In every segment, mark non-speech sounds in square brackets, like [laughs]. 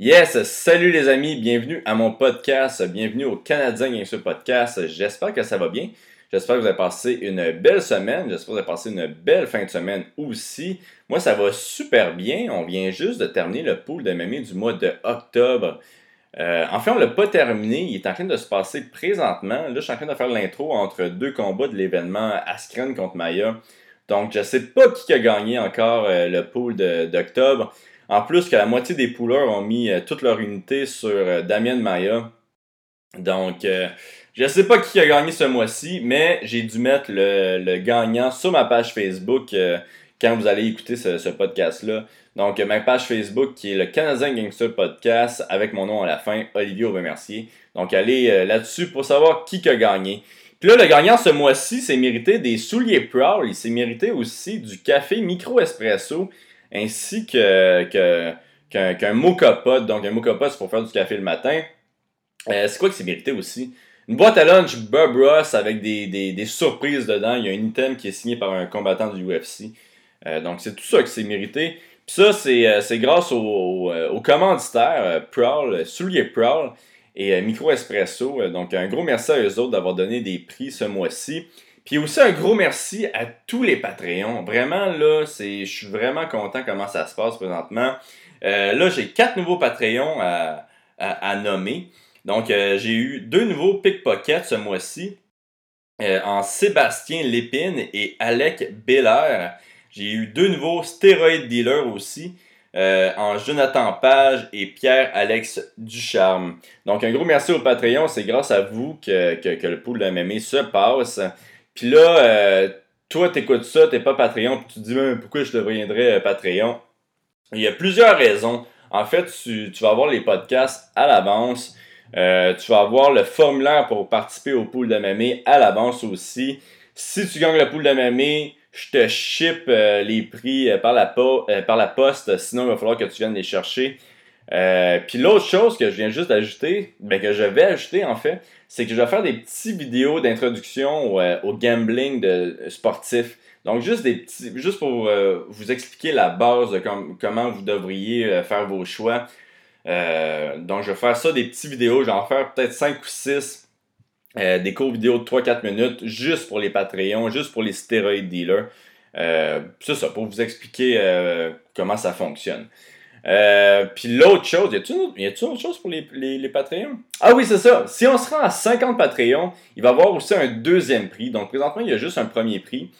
Yes, salut les amis, bienvenue à mon podcast, bienvenue au Canadien Gangster Podcast. J'espère que ça va bien. J'espère que vous avez passé une belle semaine. J'espère que vous avez passé une belle fin de semaine aussi. Moi, ça va super bien. On vient juste de terminer le pool de MMA du mois de octobre. Euh, enfin, on ne l'a pas terminé. Il est en train de se passer présentement. Là, je suis en train de faire l'intro entre deux combats de l'événement Askren contre Maya. Donc, je ne sais pas qui a gagné encore euh, le pool d'octobre. En plus que la moitié des poolers ont mis euh, toute leur unité sur euh, Damien Maya. Donc, euh, je ne sais pas qui a gagné ce mois-ci, mais j'ai dû mettre le, gagnant sur ma page Facebook quand vous allez écouter ce, podcast-là. Donc, ma page Facebook qui est le Canadien Gangster Podcast avec mon nom à la fin, Olivier Aubemercier. Donc, allez là-dessus pour savoir qui a gagné. Puis là, le gagnant ce mois-ci s'est mérité des souliers Prowl. Il s'est mérité aussi du café Micro Espresso ainsi que, qu'un, qu'un mocha pot. Donc, un mocha pot, c'est pour faire du café le matin. Euh, c'est quoi que c'est mérité aussi? Une boîte à lunch Bob Ross avec des, des, surprises dedans. Il y a un item qui est signé par un combattant du UFC. Euh, donc, c'est tout ça que c'est mérité. Puis ça, c'est, euh, grâce aux au, commanditaires Prowl, Soulier Prowl et Micro Espresso. donc, un gros merci à eux autres d'avoir donné des prix ce mois-ci. Puis aussi un gros merci à tous les Patreons. Vraiment, là, c'est, je suis vraiment content comment ça se passe présentement. Euh, là, j'ai quatre nouveaux Patreons à, nommer. Donc, euh, j'ai eu deux nouveaux pickpockets ce mois-ci. Euh, en Sébastien Lépine et Alec Beller. J'ai eu deux nouveaux stéroïdes dealers aussi. en Jonathan Page et Pierre-Alex Ducharme. Donc, un gros merci au Patreon. C'est grâce à vous que, que le pool de MMA se passe. Puis là, euh, toi, t'écoutes ça, t'es pas Patreon, puis tu te dis même pourquoi je deviendrais euh, Patreon? Il y a plusieurs raisons. En fait, tu, vas avoir les podcasts à l'avance. Euh, tu vas avoir le formulaire pour participer au pool de MMA à l'avance aussi. Si tu gagnes le pool de MMA, je te ship les prix par, la par la poste. Sinon, il va falloir que tu viennes les chercher. Puis l'autre chose que je viens juste d'ajouter, ben que je vais ajouter en fait, c'est que je vais faire des petites vidéos d'introduction au, euh, gambling de, sportif. Donc, juste des petits, juste pour euh, vous expliquer la base de comment vous devriez euh, faire vos choix. donc, je vais faire ça, des petites vidéos. Je vais en faire peut-être 5 ou 6. des cours vidéo de 3-4 minutes, juste pour les Patreons, juste pour les stéroïdes dealers. c'est ça, pour vous expliquer comment ça fonctionne. Euh, puis l'autre chose, y a-t-il autre chose pour les, les, Patreons? Ah oui, c'est ça. Si on se rend à 50 Patreons, il va y avoir aussi un deuxième prix. Donc présentement, il y a juste un premier prix.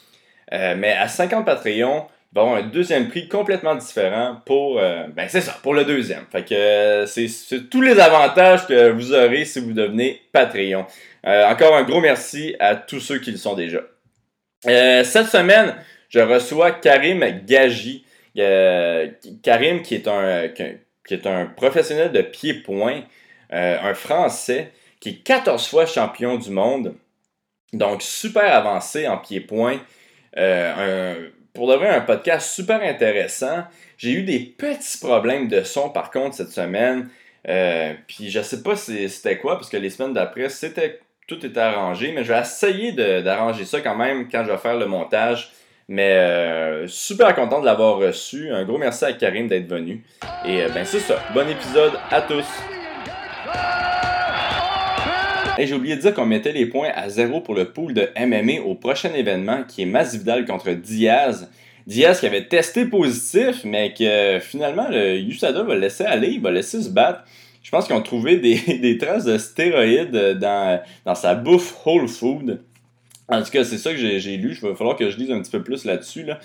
Euh, mais à 50 Patreons, il va y avoir un deuxième prix complètement différent pour, euh, ben c'est ça, pour le deuxième. Fait que c'est tous les avantages que vous aurez si vous devenez Patreon. encore un gros merci à tous ceux qui le sont déjà. cette semaine, je reçois Karim Gaji. Karim, qui est, un, professionnel de pied-point, euh, un Français, qui est 14 fois champion du monde, donc super avancé en pied-point. Euh, pour de vrai, un podcast super intéressant. J'ai eu des petits problèmes de son par contre cette semaine. Euh, puis je sais pas c'était quoi, parce que les semaines d'après, tout était arrangé, mais je vais essayer d'arranger ça quand même quand je vais faire le montage. Mais euh, super content de l'avoir reçu. Un gros merci à Karim d'être venu. Et euh, ben c'est ça. Bon épisode à tous. Et j'ai oublié de dire qu'on mettait les points à zéro pour le pool de MMA au prochain événement qui est Masvidal contre Diaz. Diaz qui avait testé positif, mais que finalement le USADA va laisser aller, il va laisser se battre. Je pense qu'ils ont trouvé des, [laughs] traces de stéroïdes dans, dans sa bouffe Whole Food. En tout cas, c'est ça que j'ai lu. Il va falloir que je lise un petit peu plus là-dessus. Là.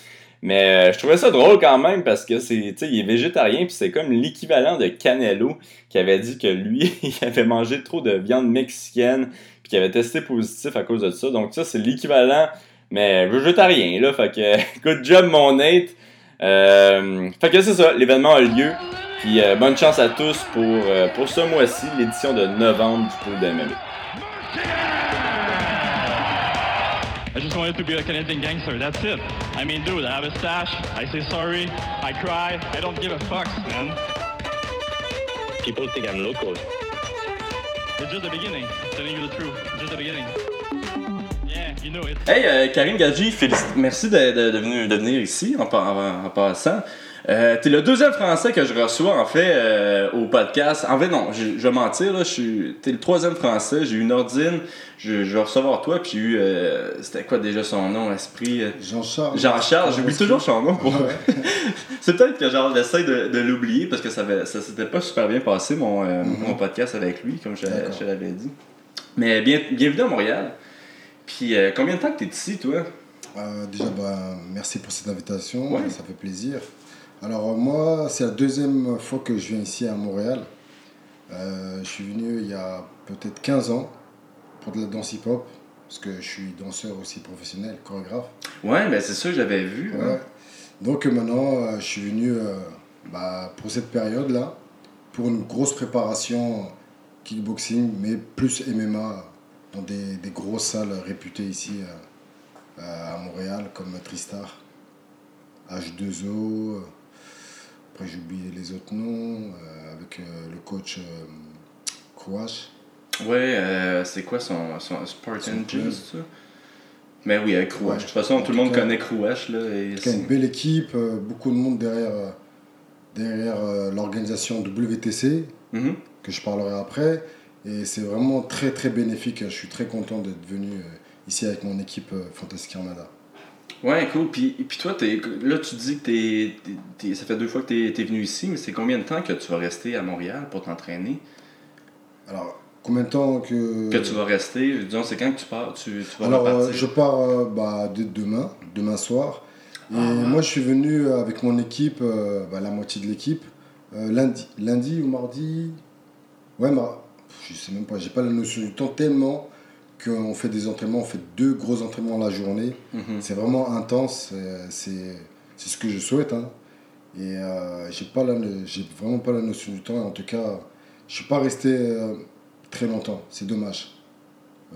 Mais euh, je trouvais ça drôle quand même parce que c'est, il est végétarien puis c'est comme l'équivalent de Canelo qui avait dit que lui, [laughs] il avait mangé trop de viande mexicaine puis qu'il avait testé positif à cause de ça. Donc ça, c'est l'équivalent, mais végétarien là. Fait que [laughs] good job mon Nate. Euh, fait que c'est ça, l'événement a lieu. Puis euh, bonne chance à tous pour, pour ce mois-ci, l'édition de novembre du Pool d'MMA. I just wanted to be a Canadian gangster. That's it. I mean, dude, I have a stash. I say sorry. I cry. I don't give a fuck, man. People think I'm local. It's just the beginning. I'm telling you the truth. It's just the beginning. Yeah. You know, it's Hey, euh, Karine Gadji, merci de, de- de venir, de venir ici en, en- en passant. Euh, T'es le deuxième Français que je reçois en fait euh, au podcast. En fait, non, je, je vais mentir, là, je suis. T'es le troisième Français. J'ai eu Nordine, je, je vais recevoir toi, puis j'ai eu. euh, C'était quoi déjà son nom, Esprit? Jean-Charles. Jean-Charles, j'oublie toujours son nom. Pour... Ouais. [laughs] C'est peut-être que genre j'essaie de, de l'oublier parce que ça, avait- ça s'était pas super bien passé mon, euh, mon podcast avec lui, comme je, l'avais dit. Mais bien, bienvenue à Montréal. Puis euh, combien de temps que t'es ici, toi? Euh, déjà, bah, merci pour cette invitation, Ouais. ça fait plaisir. Alors moi, c'est la deuxième fois que je viens ici à Montréal. Euh, je suis venu il y a peut-être 15 ans pour de la danse hip-hop, parce que je suis danseur aussi professionnel, chorégraphe. Ouais, ben c'est ça que j'avais vu. hein. Donc euh, maintenant, euh, je suis venu euh, bah, pour cette période-là, pour une grosse préparation kickboxing, mais plus MMA, dans des, des grosses salles réputées ici à Montréal, comme Tristar, H2O, euh, après j'ai oublié les autres noms, euh, avec euh, le coach euh, Kouache. Ouais, c'est quoi son, son Spartan c'est ça? Mais oui, avec Crouache. Ouais. De toute façon, tout tout le monde cas- connaît Crouache. Là, et cas, une c'est- belle équipe, euh, beaucoup de monde derrière, euh, derrière euh, l'organisation WTC. Mhm. que je parlerai après. Et c'est vraiment très très bénéfique. Je suis très content d'être venu ici avec mon équipe Fantastic Armada. Ouais, cool. Puis, puis toi, t'es, là, tu dis que t'es, ça fait deux fois que t'es, t'es venu ici, mais c'est combien de temps que tu vas rester à Montréal pour t'entraîner? Alors, combien de temps que. Que tu vas rester? Disons, c'est quand que tu pars? Tu, tu vas Alors, euh, je pars euh, bah, demain, demain soir. Et Ah moi, je suis venu euh, avec mon équipe, euh, bah, la moitié de l'équipe, lundi, lundi ou mardi? Ouais, mar- je sais même pas, j'ai pas la notion du temps tellement qu'on fait des entraînements, on fait deux gros entraînements la journée. Mhm. C'est vraiment intense, euh, c'est ce que je souhaite. hein. Et euh, j'ai pas la, j'ai vraiment pas la notion du temps. En tout cas, je suis pas resté euh, très longtemps. C'est dommage.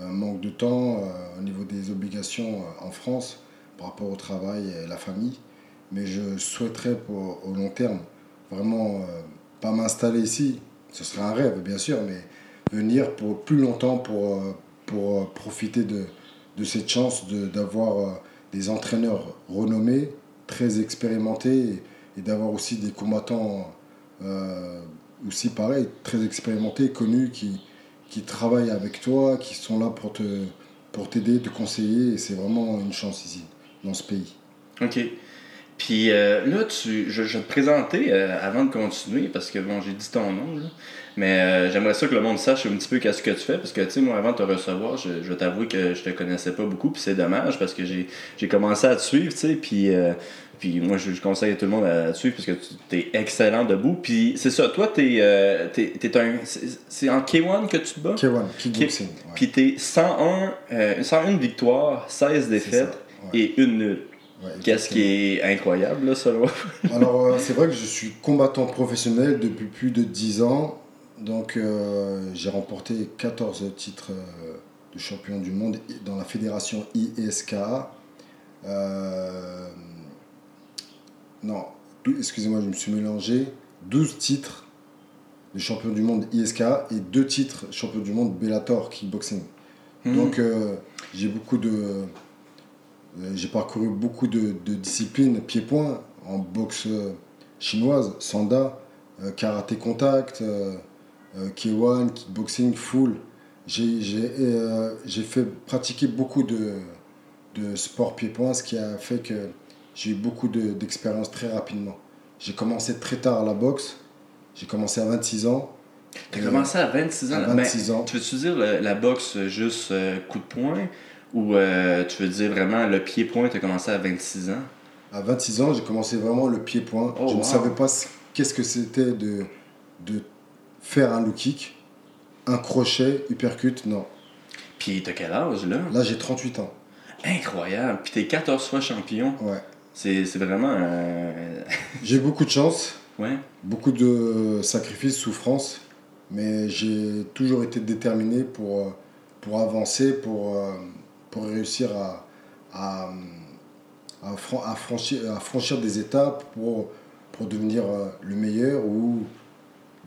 Un manque de temps euh, au niveau des obligations euh, en France par rapport au travail et la famille. Mais je souhaiterais pour, au long terme vraiment euh, pas m'installer ici. Ce serait un rêve, bien sûr, mais venir pour plus longtemps pour, euh, pour euh, profiter de, de cette chance d'avoir euh, des entraîneurs renommés, très expérimentés, et, d'avoir aussi des combattants euh, aussi pareil, très expérimentés, connus, qui, qui travaillent avec toi, qui sont là pour te pour t'aider, te conseiller, c'est vraiment une chance ici, dans ce pays. OK. Puis là, tu, je, je vais te présenter avant de continuer, parce que bon, j'ai dit ton nom. Mais euh, j'aimerais ça que le monde sache un petit peu qu'est-ce que tu fais, parce que tu sais, moi, avant de te recevoir, je, je vais t'avouer que je te connaissais pas beaucoup, puis c'est dommage, parce que j'ai commencé à te suivre, tu sais, puis. euh, puis moi, je, je conseille à tout le monde à, te suivre parce que tu es excellent debout. Puis c'est ça, toi, t'es euh, t'es- t'es un. c'est- C'est en K1 que tu te bats? K1, kickboxing. ouais. Puis t'es 101, euh, 101 victoires, 16 défaites ça, ouais. et une nulle. Ouais, Qu'est-ce qui est incroyable, là, selon Alors, euh, c'est vrai que je suis combattant professionnel depuis plus de 10 ans. Donc, euh, j'ai remporté 14 titres euh, de champion du monde dans la fédération ISKA. Euh, non, excusez-moi, je me suis mélangé. 12 titres de champion du monde ISKA et 2 titres champion du monde Bellator Kickboxing. Donc, euh, j'ai beaucoup de. euh, J'ai parcouru beaucoup de, de disciplines pied-point en boxe euh, chinoise, sanda, euh, karaté contact, euh, euh, K1, kickboxing, full. J'ai euh, fait pratiquer beaucoup de, de sport pied-point, ce qui a fait que j'ai eu beaucoup de- d'expérience très rapidement. J'ai commencé très tard à la boxe. J'ai commencé à 26 ans. T'as Euh, commencé à 26 ans? à là. Ben, 26 ans. Tu veux-tu dire la boxe euh, juste euh, coup de poing? Ou euh, tu veux dire vraiment le pied-point, t'as commencé à 26 ans? À 26 ans, j'ai commencé vraiment le pied-point. Oh, je wow. ne savais pas ce- qu'est-ce que c'était de, de faire un low kick, un crochet, uppercut, non. Puis t'as quel âge là? Là, j'ai 38 ans. Incroyable. Puis t'es 14 fois champion. Ouais. C'est c'est vraiment. euh, [laughs] J'ai beaucoup de chance, Ouais. beaucoup de sacrifices, souffrances, mais j'ai toujours été déterminé pour, euh, pour avancer, pour, euh, pour réussir à, à, à franchir, à franchir des étapes pour, pour devenir euh, le meilleur ou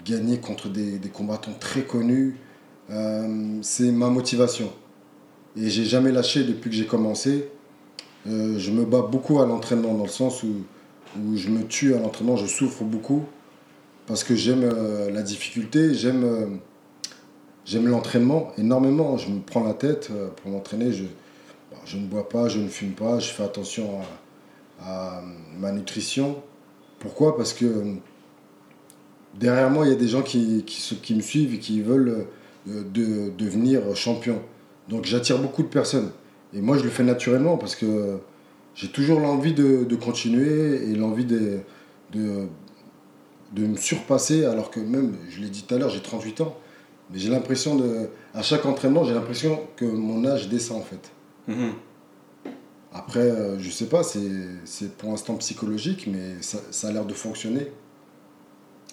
gagner contre des, combattants très connus. Euh, c'est ma motivation. Et j'ai jamais lâché depuis que j'ai commencé. Euh, je me bats beaucoup à l'entraînement, dans le sens où, où je me tue à l'entraînement, je souffre beaucoup. Parce que j'aime euh, la difficulté, j'aime j'aime l'entraînement énormément. Je me prends la tête pour m'entraîner. Je, je ne bois pas, je ne fume pas, je fais attention à, ma nutrition. Pourquoi? Parce que derrière moi, il y a des gens qui, qui, se- qui me suivent et qui veulent euh, de, devenir champion. Donc j'attire beaucoup de personnes. Et moi, je le fais naturellement parce que j'ai toujours l'envie de, de continuer et l'envie de, de, de me surpasser, alors que même, je l'ai dit tout à l'heure, j'ai 38 ans. Mais j'ai l'impression de. À chaque entraînement, j'ai l'impression que mon âge descend en fait. Mhm. Après, euh, je sais pas, c'est c'est pour l'instant psychologique, mais ça, ça a l'air de fonctionner.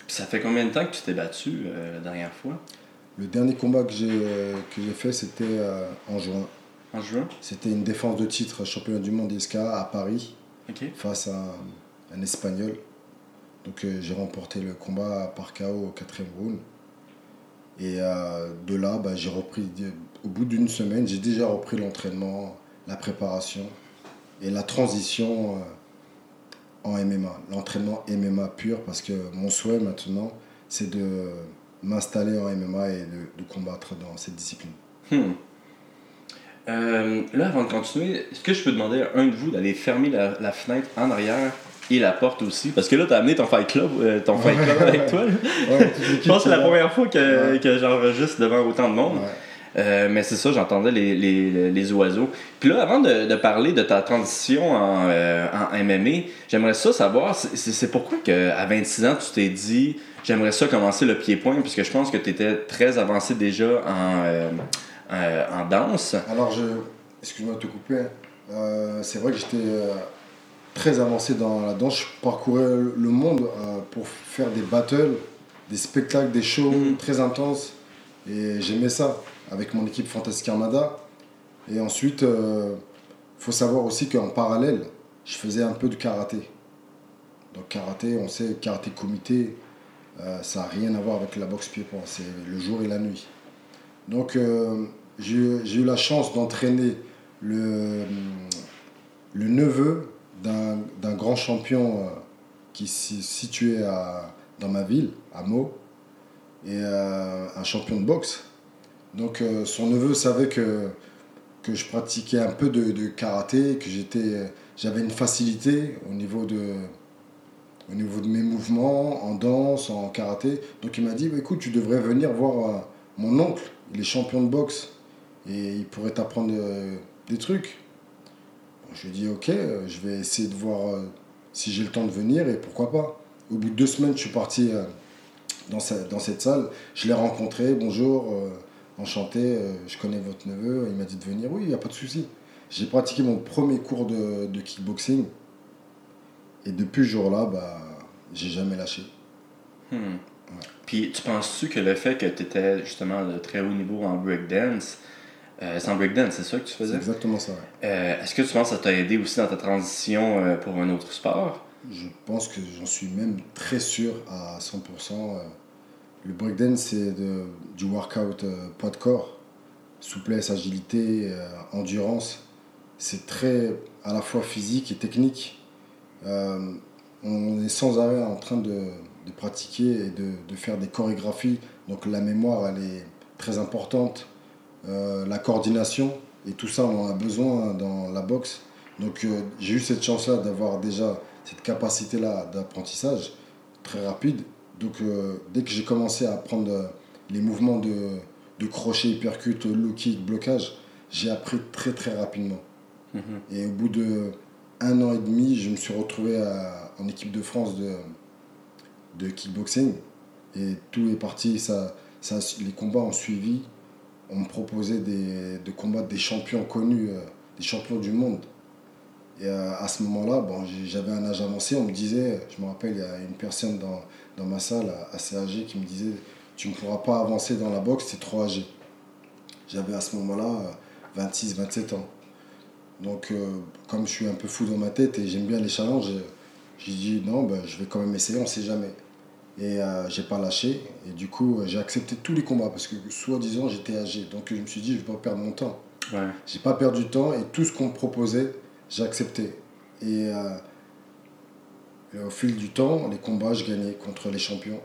Puis ça fait combien de temps que tu t'es battu euh, la dernière fois? Le dernier combat que j'ai euh, j'ai fait, c'était euh, en juin. En juin? C'était une défense de titre championnat du monde ISK à Paris face à un, un Espagnol. Donc euh, j'ai remporté le combat par KO au quatrième round. Et de là, bah, j'ai repris, au bout d'une semaine, j'ai déjà repris l'entraînement, la préparation et la transition en MMA. L'entraînement MMA pur parce que mon souhait maintenant, c'est de m'installer en MMA et de, de combattre dans cette discipline. Hmm. Euh, là, avant de continuer, est-ce que je peux demander à un de vous d'aller fermer la, la fenêtre en arrière et la porte aussi? Parce que là, t'as amené ton fight club, euh, ton fight club avec toi. Je pense que c'est la première fois que, Ouais. que j'enregistre devant autant de monde. Ouais. Euh, mais c'est ça, j'entendais les, les, les oiseaux. Puis là, avant de, de parler de ta transition en, euh, en MMA, j'aimerais ça savoir, c'est- pourquoi que à 26 ans, tu t'es dit, j'aimerais ça commencer le pied-point, puisque je pense que tu étais très avancé déjà en, euh, euh, en danse. Alors, je, excuse-moi de te couper. hein. C'est vrai que j'étais très avancé dans la danse. Je parcourais le monde pour faire des battles, des spectacles, des shows Mhm. très intenses. Et j'aimais ça avec mon équipe Fantastic Armada. Et ensuite, il faut savoir aussi qu'en parallèle, je faisais un peu de karaté. Donc, karaté, on sait, karaté comité, euh, ça n'a rien à voir avec la boxe pied-point. C'est le jour et la nuit. Donc, euh, j'ai eu- la chance d'entraîner le, neveu d'un grand champion euh, qui s'est situé à, dans ma ville, à Meaux, et euh, un champion de boxe. Donc, euh, son neveu savait que, je pratiquais un peu de, karaté, que j'étais, j'avais une facilité au niveau de, mes mouvements, en danse, en karaté. Donc il m'a dit, bah, écoute, tu devrais venir voir euh, mon oncle, il est champion de boxe, et il pourrait t'apprendre euh, des trucs. Je lui ai dit, ok, euh, je vais essayer de voir euh, si j'ai le temps de venir, et pourquoi pas. Au bout de deux semaines, je suis parti euh, dans, ce- dans cette salle, je l'ai rencontré, bonjour, euh, enchanté, euh, je connais votre neveu, il m'a dit de venir, oui, il n'y a pas de souci. J'ai pratiqué mon premier cours de, de kickboxing, et depuis ce jour-là, bah, j'ai jamais lâché. Hmm. Puis tu penses-tu que le fait que tu étais justement de très haut niveau en breakdance, euh, c'est en breakdance, c'est ça que tu C'est faisais? exactement ça. ouais. Euh, Est-ce que tu penses que ça t'a aidé aussi dans ta transition euh, pour un autre sport? Je pense que j'en suis même très sûr à 100%. Le breakdance, c'est du workout euh, poids de corps, souplesse, agilité, euh, endurance. C'est très à la fois physique et technique. Euh, on est sans arrêt en train de, pratiquer et de, faire des chorégraphies. Donc la mémoire, elle est très importante. La coordination, et tout ça, on en a besoin dans la boxe. Donc j'ai eu cette chance-là d'avoir déjà cette capacité-là d'apprentissage très rapide. Donc euh, dès que j'ai commencé à apprendre euh, les mouvements de, de crochet, hypercute, low kick, blocage, j'ai appris très très rapidement. Mhm. Et au bout de un an et demi, je me suis retrouvé à- en équipe de France de, de kickboxing. Et tout est parti, ça, ça, les combats ont suivi. On me proposait des, de combattre des champions connus, euh, des champions du monde. Et euh, à ce moment-là, bon, j'avais un âge avancé, on me disait, je me rappelle, il y a une personne dans, dans ma salle assez âgée qui me disait, tu ne pourras pas avancer dans la boxe, c'est trop âgé. J'avais à ce moment-là 26, 27 ans. Donc, euh, comme je suis un peu fou dans ma tête et j'aime bien les challenges, euh, j'ai dit non, ben, je vais quand même essayer, on sait jamais. Et euh, j'ai pas lâché. Et du coup, euh, j'ai accepté tous les combats parce que, soi-disant, j'étais âgé. Donc, je me suis dit, je vais pas perdre mon temps. Ouais. J'ai pas perdu de temps et tout ce qu'on me proposait, j'ai accepté. Et, euh, et au fil du temps, les combats, je gagnais contre les champions.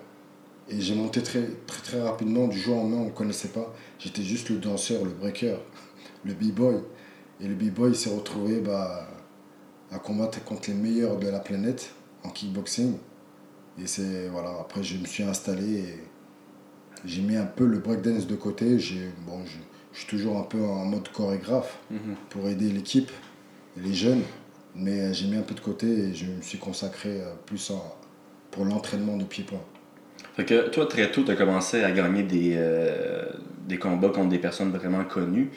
Et j'ai monté très, très, très rapidement, du jour au lendemain, on ne connaissait pas. J'étais juste le danseur, le breaker, [laughs] le b-boy. Et le b-boy s'est retrouvé bah, à combattre contre les meilleurs de la planète en kickboxing. Et c'est, voilà, après je me suis installé et j'ai mis un peu le breakdance de côté. J'ai, bon, je, je suis toujours un peu en mode chorégraphe Mhm. pour aider l'équipe et les jeunes. Mais euh, j'ai mis un peu de côté et je me suis consacré euh, plus en- pour l'entraînement de pied-point. Fait que toi, très tôt, tu as commencé à gagner des, euh, des combats contre des personnes vraiment connues.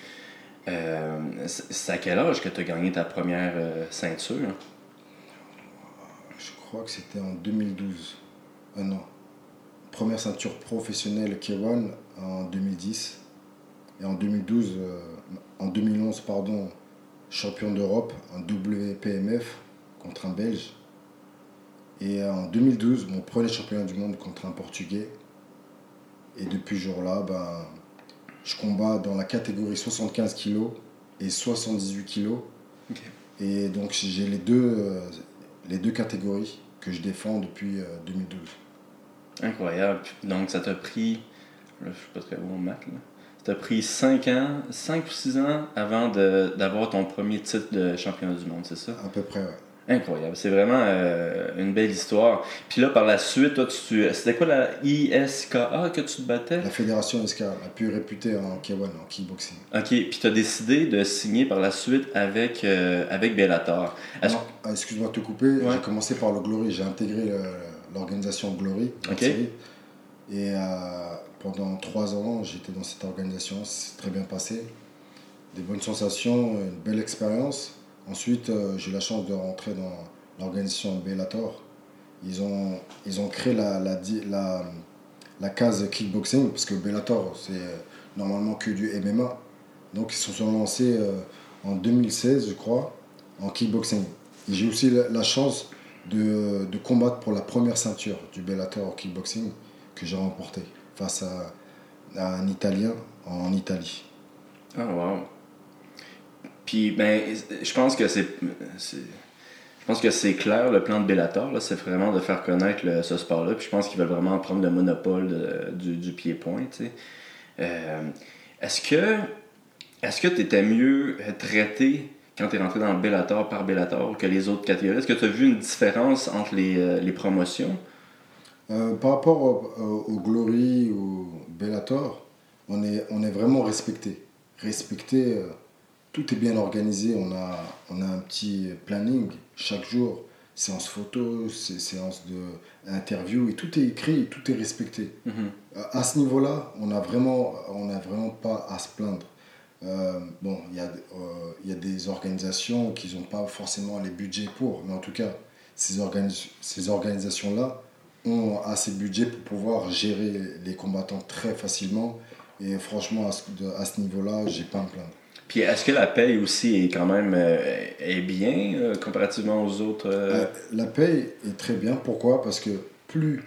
Euh, c'est à quel âge que tu as gagné ta première euh, ceinture? Je crois que c'était en 2012. Un an. Première ceinture professionnelle K1 en 2010. Et en 2012, euh, en 2011, pardon, champion d'Europe en WPMF contre un Belge. Et en 2012, mon premier championnat du monde contre un Portugais. Et depuis ce jour-là, ben, je combats dans la catégorie 75 kg et 78 kg. Et donc j'ai les deux, euh, les deux catégories que je défends depuis euh, 2012. Incroyable. Donc, ça t'a pris, je suis pas très bon en maths, là. Ça t'a pris 5 ans, 5 ou 6 ans avant d'avoir ton premier titre de champion du monde, c'est ça? À peu près, ouais. Incroyable. C'est vraiment euh, une belle histoire. Puis là, par la suite, toi, tu, c'était quoi la ISKA que tu te battais? La fédération SK, la plus réputée en K1, en kickboxing. Ok, puis tu as décidé de signer par la suite avec, euh, avec Bellator. Ah, Excuse-moi de te couper, Ouais. j'ai commencé par le Glory, j'ai intégré le- l'organisation Glory. Ok. Et euh, pendant trois ans, j'étais dans cette organisation, c'est très bien passé. Des bonnes sensations, une belle expérience. Ensuite, euh, j'ai eu la chance de rentrer dans l'organisation Bellator. Ils ont, ils ont créé la, la, case kickboxing, parce que Bellator, c'est euh, normalement que du MMA. Donc, ils se sont lancés euh, en 2016, je crois, en kickboxing. J'ai aussi la, chance de, de combattre pour la première ceinture du Bellator kickboxing que j'ai remporté face à, un Italien en Italie. Ah, wow. Puis, ben, je pense que c'est. Je pense que c'est clair, le plan de Bellator, c'est vraiment de faire connaître ce sport-là. Puis je pense qu'ils veulent vraiment prendre le monopole du, du pied-point. Euh, est-ce que est-ce que tu étais mieux traité quand tu es rentré dans Bellator par Bellator que les autres catégories? Est-ce que tu as vu une différence entre les, euh, les promotions? Euh, par rapport au, au- au Glory ou Bellator, on est, on est vraiment respecté. Respecté, euh, tout est bien organisé. On a, on a un petit planning chaque jour, séance photo, sé- séance de interview, et tout est écrit, tout est respecté. Mhm. Euh, À ce niveau-là, on n'a vraiment, on a vraiment pas à se plaindre. Euh, bon, il y, euh, y a des organisations qui n'ont pas forcément les budgets pour, mais en tout cas, ces, organi- ces organisations-là ont assez de budget pour pouvoir gérer les combattants très facilement. Et franchement, à ce, à ce niveau-là, j'ai pas à me plaindre. Puis est-ce que la paye aussi est quand même euh, est bien euh, comparativement aux autres? euh, la paye est très bien. Pourquoi? Parce que plus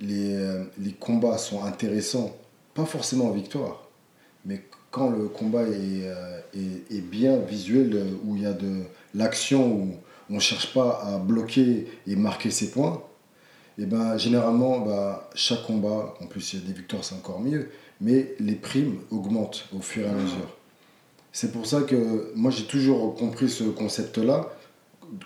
les, les combats sont intéressants, pas forcément en victoire, mais quand le combat est, est, est bien visuel, où il y a de l'action, où on ne cherche pas à bloquer et marquer ses points, et ben, généralement, bah, chaque combat, en plus il y a des victoires, c'est encore mieux, mais les primes augmentent au fur et à mesure. C'est pour ça que moi j'ai toujours compris ce concept-là.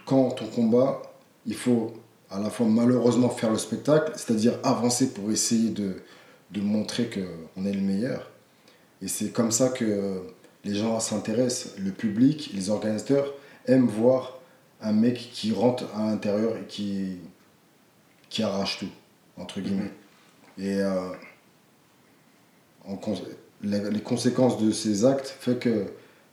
Quand on combat, il faut à la fois malheureusement faire le spectacle, c'est-à-dire avancer pour essayer de montrer qu'on est le meilleur. Et c'est comme ça que les gens s'intéressent, le public, les organisateurs aiment voir un mec qui rentre à l'intérieur et qui, qui arrache tout, entre guillemets. Et euh, en cons- les, les conséquences de ces actes fait que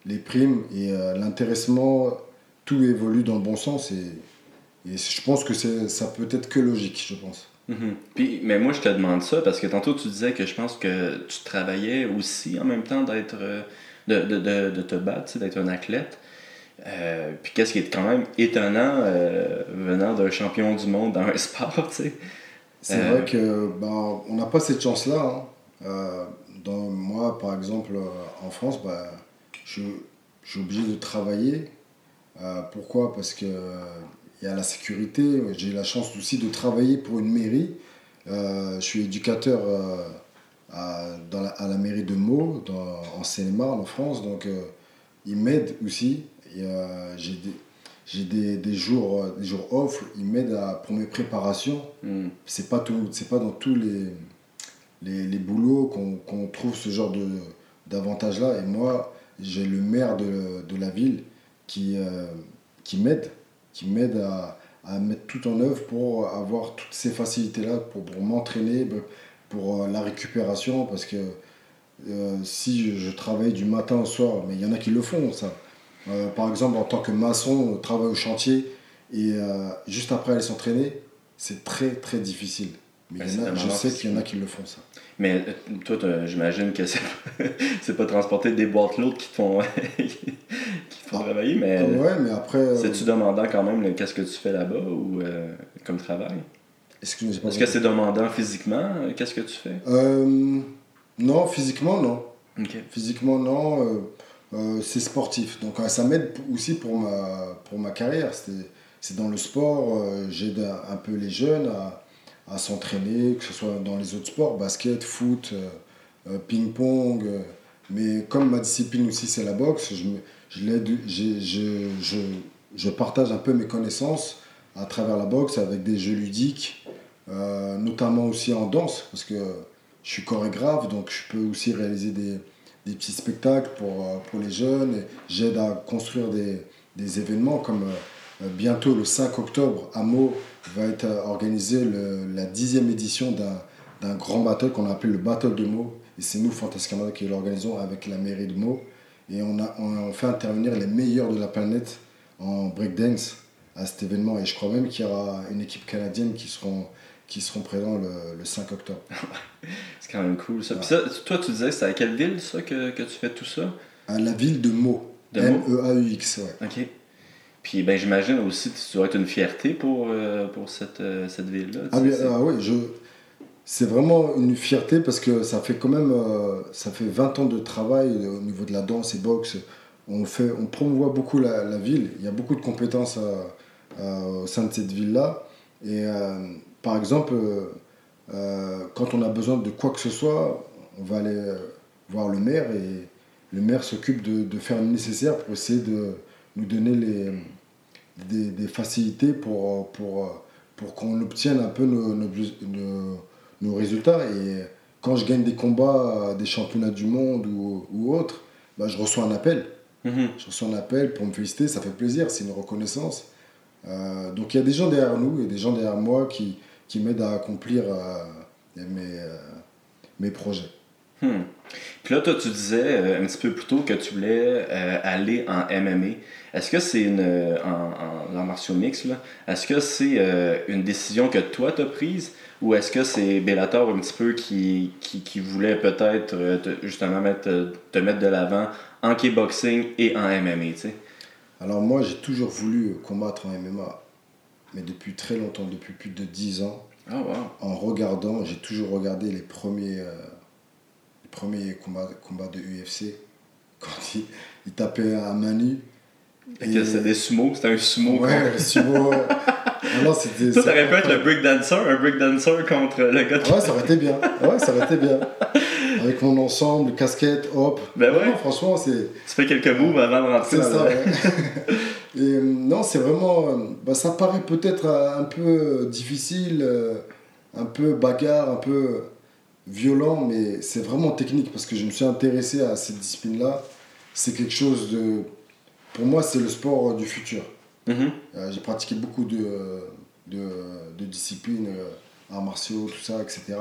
les primes et euh, l'intéressement, tout évolue dans le bon sens. Et, et je pense que ça peut être que logique, je pense. Mhm. Puis, mais moi, je te demande ça parce que tantôt, tu disais que je pense que tu travaillais aussi en même temps d'être. euh, de, de, de, de te battre, d'être un athlète. Euh, puis qu'est-ce qui est quand même étonnant euh, venant d'un champion du monde dans un [laughs] sport, tu sais. C'est Euh. vrai que ben, on n'a pas cette chance-là. hein. Euh, dans, moi, par exemple, euh, en France, ben, je, je suis obligé de travailler. Euh, pourquoi? Parce que euh, il y a la sécurité. J'ai la chance aussi de travailler pour une mairie. Euh, je suis éducateur euh, à, dans la, à la mairie de Meaux, dans- en Seine-et-Marne, en France. Donc, euh, ils m'aident aussi. Et, euh, J'ai des, j'ai des, des jours, euh, des jours off. Ils m'aident à- pour mes préparations. Hmm. C'est pas, tout- c'est pas dans tous les, les, les boulots qu'on qu'on trouve ce genre de- d'avantages-là. Et moi, j'ai le maire de, de la ville qui, euh, qui m'aide, qui m'aide à, à mettre tout en œuvre pour avoir toutes ces facilités-là, pour, pour m'entraîner, pour la récupération, parce que euh, si je, je travaille du matin au soir, mais il y en a qui le font, ça. Euh, par exemple, en tant que maçon, on travaille au chantier et euh, juste après aller s'entraîner, c'est très très difficile. Mais Ben, y en a- je sais qu'il y en a qui le font, ça. Mais euh, toi, j'imagine que c'est [laughs] c'est pas transporter des boîtes lourdes qui te font, [laughs] qui te font Ah. travailler, mais ouais, mais après. c'est-tu demandant quand même qu'est-ce que tu fais là-bas ou comme travail? Pas Est-ce que c'est demandant physiquement? Qu'est-ce que tu fais? Non, physiquement, non. Physiquement, non. euh, euh, c'est sportif. Donc, euh, ça m'aide aussi pour ma, pour ma carrière. C'est dans le sport. euh, J'aide un, peu les jeunes à, s'entraîner, que ce soit dans les autres sports, basket, foot, ping-pong. mais comme ma discipline aussi, c'est la boxe, je, je, partage un peu mes connaissances à travers la boxe avec des jeux ludiques, notamment aussi en danse, parce que je suis chorégraphe, donc je peux aussi réaliser des, des petits spectacles pour, euh, pour les jeunes. J'aide à construire des, des événements comme euh, euh, bientôt le 5 octobre à Meaux va être organisé le- la dixième édition d'un grand battle qu'on appelle le Battle de Meaux. Et c'est nous, Fantasy Canada, qui l'organisons avec la mairie de Meaux. Et on, a, on fait intervenir les meilleurs de la planète en breakdance à cet événement. Et je crois même qu'il y aura une équipe canadienne qui seront, qui seront présents le, le 5 octobre. [laughs] C'est quand même cool ça. Puis ça, toi, tu disais, c'est à quelle ville ça que, que tu fais tout ça? À la ville de Meaux. De Meaux? M-E-A-U-X, ouais. Ok. Puis ben j'imagine aussi que tu dois être une fierté pour, euh, pour cette, euh, cette ville-là. Ah, bien, ah oui, je... c'est vraiment une fierté parce que ça fait quand même euh, ça fait 20 ans de travail au niveau de la danse et boxe. On, fait, on promouvoit beaucoup la, la ville. Il y a beaucoup de compétences au sein de cette ville-là. Et par exemple, euh, euh, quand on a besoin de quoi que ce soit, on va aller euh, voir le maire et le maire s'occupe de, de faire le nécessaire pour essayer de nous donner les, des, des facilités pour, pour, pour qu'on obtienne un peu nos, nos, nos- nos résultats. Et quand je gagne des combats, des championnats du monde ou, ou autres, bah, je reçois un appel. Mhm. Je reçois un appel pour me féliciter, ça fait plaisir, c'est une reconnaissance. Euh, donc il y a des gens derrière nous et des gens derrière moi qui, qui m'aident à accomplir euh, mes, euh, mes projets. Hmm. Puis là, toi, tu disais euh, un petit peu plus tôt que tu voulais euh, aller en MMA. Est-ce que c'est une. euh, en, en arts martiaux mixtes, là, est-ce que c'est une décision que toi t'as prise? Ou est-ce que c'est Bellator un petit peu qui, qui, qui voulait peut-être te- justement mettre, te mettre de l'avant en kickboxing et en MMA, tu sais? Alors moi j'ai toujours voulu combattre en MMA, mais depuis très longtemps, depuis plus de 10 ans, Ah, wow. en regardant, j'ai toujours regardé les premiers, euh, les premiers combats, combats de UFC, [laughs] quand ils il tapaient à main nue. Que c'était des sumo, c'était un sumo. [laughs] Ouais, sumo. non, c'était. Ça, ça aurait pu être le breakdancer, un breakdancer contre le gars de ouais, ça aurait été bien. Ouais, ça aurait été bien. [laughs] Avec mon ensemble, casquette, hop. Ben ouais. Non, franchement, c'est. Tu fais quelques moves avant de rentrer C'est ça, ouais. Et euh, non, c'est vraiment. euh, bah, ça paraît peut-être euh, un peu difficile, un peu bagarre, un peu violent, mais c'est vraiment technique parce que je me suis intéressé à cette discipline-là. C'est quelque chose de. Pour moi, c'est le sport du futur. Mhm. Euh, J'ai pratiqué beaucoup de, de, de disciplines, euh, arts martiaux, tout ça, etc.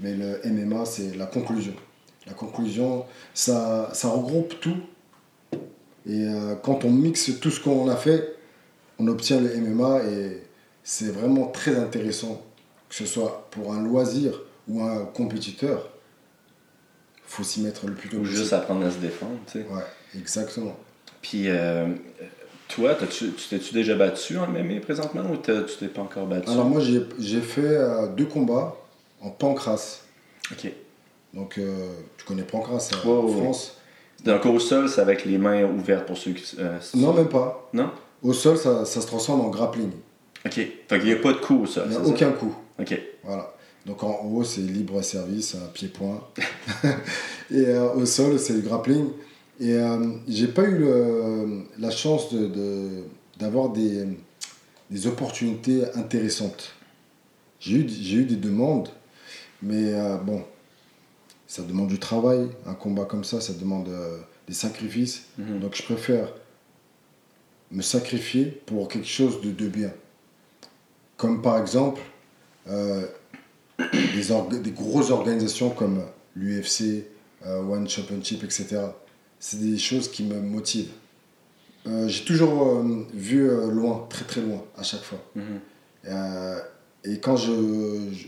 Mais le MMA, c'est la conclusion. La conclusion, ça, ça regroupe tout. Et euh, quand on mixe tout ce qu'on a fait, on obtient le MMA et c'est vraiment très intéressant, que ce soit pour un loisir ou un compétiteur. Il faut s'y mettre le plus tôt Ou possible. juste apprendre à se défendre, tu sais. Ouais, exactement. Puis, euh, toi, t'as-tu- tu t'es-tu déjà battu en MMA présentement ou tu t'es pas encore battu? Alors moi, j'ai fait euh, deux combats en pancrace. Ok. Donc, euh, tu connais Pancras en ouais. France. Donc au sol, c'est avec les mains ouvertes pour ceux qui. euh, Non, même pas. Non? Au sol, ça, ça se transforme en grappling. Ok. Fait qu'il n'y a pas de coup au sol. Il n'y a c'est ça? aucun coup. Ok. Voilà. Donc en haut, c'est libre service, à pied-point. [laughs] et euh, au sol, c'est le grappling. Et euh, j'ai pas eu le- la chance de, de- d'avoir des, des opportunités intéressantes. J'ai eu, eu des demandes, mais euh, bon, ça demande du travail. Un combat comme ça, ça demande euh, des sacrifices. Mhm. Donc je préfère me sacrifier pour quelque chose de, de bien. Comme par exemple euh, [coughs] des, orga- des grosses organisations comme l'UFC, euh, One Championship, etc. C'est des choses qui me motivent. J'ai toujours vu loin, très très loin, à chaque fois. Mhm. Et quand je, je,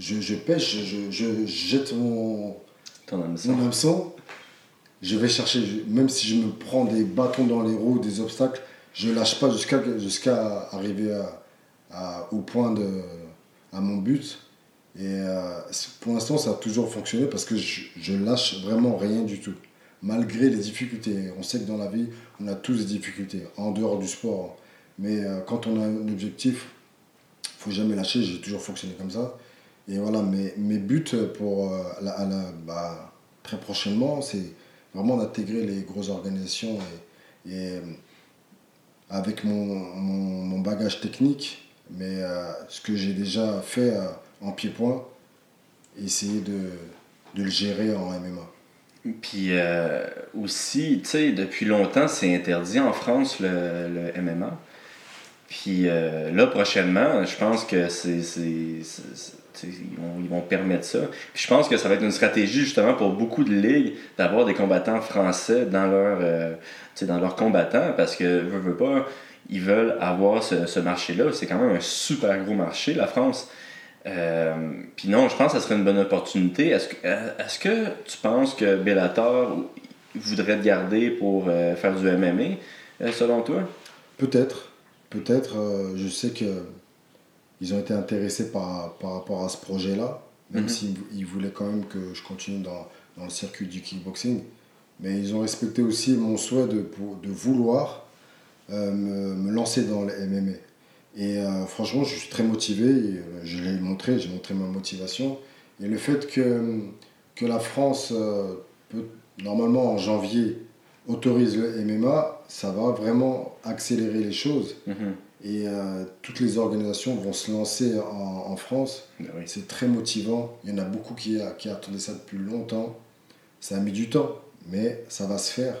je, je pêche, je, je jette mon, Ton hameçon. mon hameçon, je vais chercher, même si je me prends des bâtons dans les roues, des obstacles, je lâche pas jusqu'à jusqu'à arriver à, à- au point de à mon but. Et euh, pour l'instant, ça a toujours fonctionné parce que je, je lâche vraiment rien du tout. Malgré les difficultés. On sait que dans la vie, on a tous des difficultés, en dehors du sport. Mais euh, quand on a un objectif, faut jamais lâcher. J'ai toujours fonctionné comme ça. Et voilà, mes, mes buts pour euh, la- bah, très prochainement, c'est vraiment d'intégrer les grosses organisations et, euh, avec mon, mon, bagage technique, mais euh, ce que j'ai déjà fait en pied-point, essayer de, de le gérer en MMA. Puis aussi, tu sais, depuis longtemps, c'est interdit en France le, le MMA. Puis là, prochainement, je pense que c'est. Ils, vont, permettre ça. Puis je pense que ça va être une stratégie justement pour beaucoup de ligues d'avoir des combattants français dans leur, euh, leurs combattants parce que, veux, pas, ils veulent avoir ce, ce marché-là. C'est quand même un super gros marché, la France. Euh, Puis non, je pense que ça serait une bonne opportunité. Est-ce que, euh, est-ce que tu penses que Bellator voudrait te garder pour euh, faire du MMA, selon toi? Peut-être, peut-être, je sais que ils ont été intéressés par, par rapport à ce projet-là, même Mhm. s'ils ils voulaient quand même que je continue dans, dans le circuit du kickboxing. Mais ils ont respecté aussi mon souhait de, pour- de vouloir euh, me, me lancer dans le MMA. Et euh, franchement, je suis très motivé, et, euh, je l'ai montré, j'ai montré ma motivation. Et le fait que, que la France, euh, peut, normalement en janvier, autorise le MMA, ça va vraiment accélérer les choses. Mhm. Et euh, toutes les organisations vont se lancer en, en France. Oui. C'est très motivant. Il y en a beaucoup qui, qui attendaient ça depuis longtemps. Ça a mis du temps, mais ça va se faire.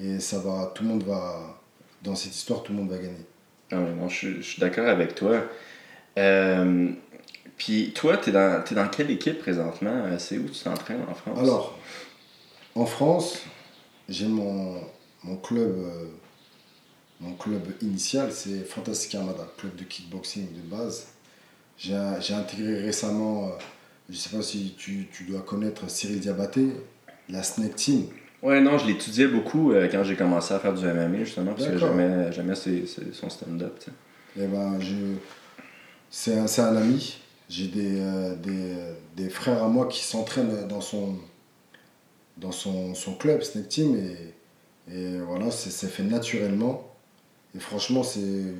Et ça va, tout le monde va, dans cette histoire, tout le monde va gagner. Ah ouais, non, je, suis- je suis d'accord avec toi. Euh, Puis toi, tu es dans, quelle équipe présentement? Euh, C'est où tu t'entraînes en France? Alors, en France, j'ai mon, mon club, euh, mon club initial, c'est Fantastic Armada, club de kickboxing de base. J'ai intégré récemment, euh, je ne sais pas si tu, tu dois connaître Cyril Diabaté, la Snake Team. Ouais, non, je l'étudiais beaucoup euh, quand j'ai commencé à faire du MMA, justement, parce que j'aimais, son stand-up. Eh ben, je, c'est un, c'est un ami. J'ai des, euh, des, des frères à moi qui s'entraînent dans son, dans son, son club, Snake Team. Et, et voilà, c'est fait naturellement. Et franchement,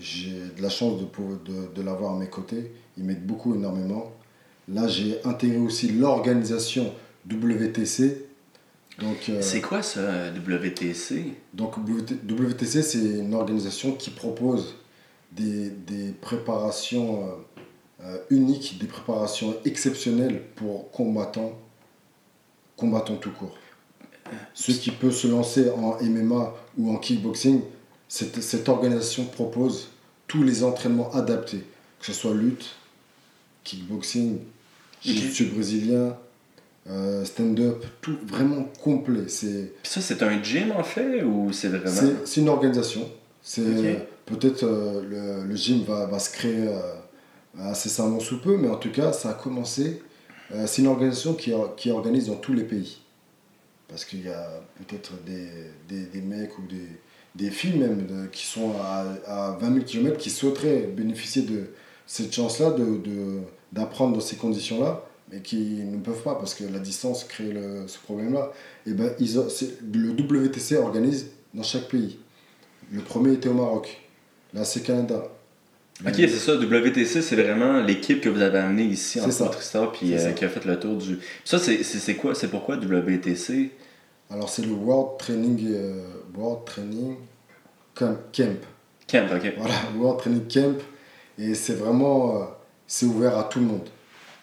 j'ai de la chance de, de, de l'avoir à mes côtés. Ils m'aident beaucoup, énormément. Là, j'ai intégré aussi l'organisation WTC. Donc, euh, C'est quoi ça, euh, WTC? donc WT WTC, c'est une organisation qui propose des, des préparations euh, euh, uniques, des préparations exceptionnelles pour combattants, combattants tout court. Ceux qui peuvent se lancer en MMA ou en kickboxing, cette, cette organisation propose tous les entraînements adaptés, que ce soit lutte, kickboxing, jiu-jitsu brésilien, euh, stand-up, tout vraiment complet. C'est ça, c'est un gym en fait, ou c'est vraiment. c'est c'est une organisation. C'est peut-être euh, le, le gym va, va se créer euh, incessamment sous peu, mais en tout cas, ça a commencé. Euh, c'est une organisation qui, qui organise dans tous les pays. Parce qu'il y a peut-être des, des, des mecs ou des, des filles même de- qui sont à, à 20 000 km qui souhaiteraient bénéficier de cette chance-là de, de- d'apprendre dans ces conditions-là. mais qui ne peuvent pas parce que la distance crée le- ce problème-là. Et ben, ils ont- le WTC organise dans chaque pays. Le premier était au Maroc. Là, c'est Canada. Ok, c'est ça, WTC, c'est vraiment l'équipe que vous avez amenée ici en. Tristar, puis euh, qui a fait le tour du. Ça, c'est quoi C'est pourquoi WTC Alors, c'est le World Training, euh, World Training Camp. Camp. Camp, ok. Voilà, [laughs] World Training Camp. Et c'est vraiment. euh, c'est ouvert à tout le monde.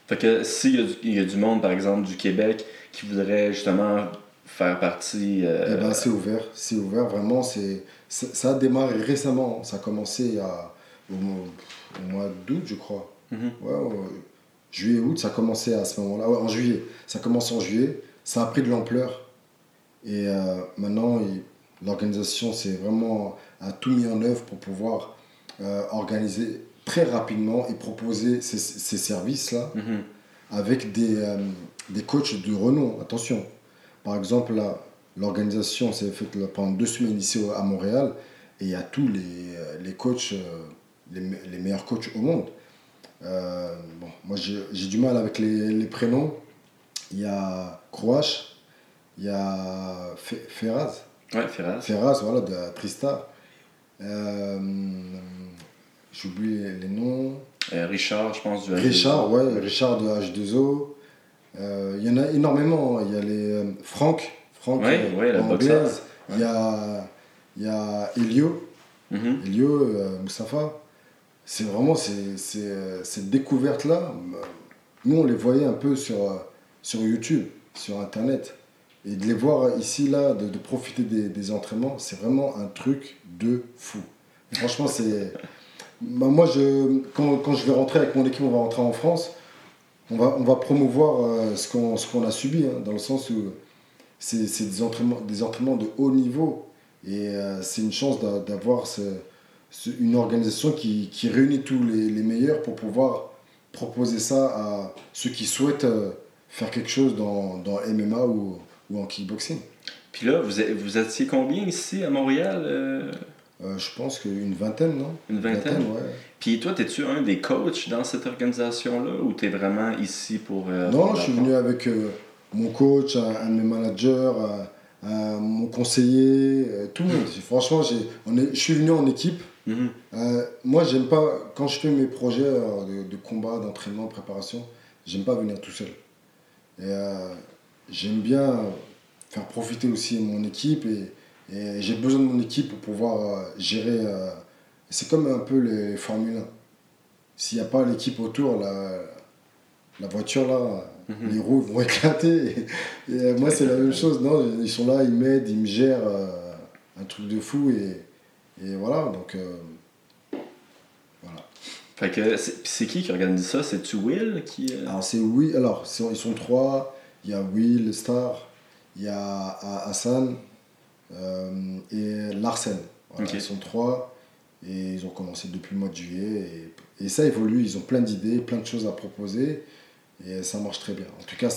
Fait que s'il y, a du- il y a du monde, par exemple, du Québec, qui voudrait justement faire partie. euh, Eh ben, c'est ouvert, c'est ouvert, vraiment. c'est Ça a démarré récemment, ça a commencé à, au, mois- au mois d'août, je crois. Mhm. Ouais, ouais, juillet, août, ça a commencé à ce moment-là. Ouais, en juillet, ça a commencé en juillet, ça a pris de l'ampleur. Et euh, maintenant, l'organisation s'est vraiment a tout mis en œuvre pour pouvoir euh, organiser très rapidement et proposer ces, ces services-là Mhm. avec des, euh, des coachs de renom. Attention. Par exemple, là, l'organisation s'est faite pendant deux semaines ici à Montréal et il y a tous les, les coachs, les, les meilleurs coachs au monde. Euh, bon, moi, j'ai j'ai du mal avec les, les prénoms. Il y a Croache, il y a Fe- Ferraz. Ouais, Ferraz. Ferraz, voilà, de Tristar. Euh, J'oublie les noms. Euh, Richard, je pense, du Richard, ouais, Richard de H2O. Euh, Il y en a énormément. Il y a les euh, Franck, Franck Ouais, ouais, le anglaise. boxeur. Il y a, il y a Elio, Mhm. Elio Moustapha. C'est vraiment cette découverte-là. Nous, on les voyait un peu sur, sur YouTube, sur Internet. Et de les voir ici, là, de, de profiter des, des entraînements, c'est vraiment un truc de fou. Franchement, c'est. Bah, moi, je, quand, quand je vais rentrer avec mon équipe, on va rentrer en France, on va, on va promouvoir euh, ce qu'on a subi, hein, dans le sens où c'est des entraînements, des entraînements de haut niveau. Et euh, c'est une chance d'a- d'avoir ce- une organisation qui, qui réunit tous les, les meilleurs pour pouvoir proposer ça à ceux qui souhaitent euh, faire quelque chose dans, dans MMA ou, ou en kickboxing. Puis là, vous, êtes- vous étiez combien ici à Montréal euh, Euh, je pense qu'une vingtaine, non? Une vingtaine? Ouais. Puis toi, es-tu un des coachs dans cette organisation-là ou t'es vraiment ici pour. euh, Non, pour je suis venu avec mon coach, un, un de mes managers, un- un- mon conseiller, tout le monde. Franchement, on est, je suis venu en équipe. Euh, moi, j'aime pas, quand je fais mes projets de, de combat, d'entraînement, préparation, j'aime pas venir tout seul. Et j'aime bien faire profiter aussi mon équipe et, et j'ai besoin de mon équipe pour pouvoir euh, gérer. euh, c'est comme un peu les Formule 1. S'il n'y a pas l'équipe autour, la, la voiture là, Mhm. les roues vont [laughs] éclater. Et, et, moi, c'est la même chose. Non, ils sont là, ils m'aident, ils me gèrent. euh, un truc de fou et, et voilà. Donc, euh, voilà. Fait que c'est qui qui organise ça? C'est-tu Will qui. Alors, c'est oui. Alors, ils sont trois. Il y a Will, Star, il y a Ha- Hassan euh, et Larsen. Voilà. Ils sont trois et ils ont commencé depuis le mois de juillet. Et, et ça évolue. Ils ont plein d'idées, plein de choses à proposer et ça marche très bien. En tout cas,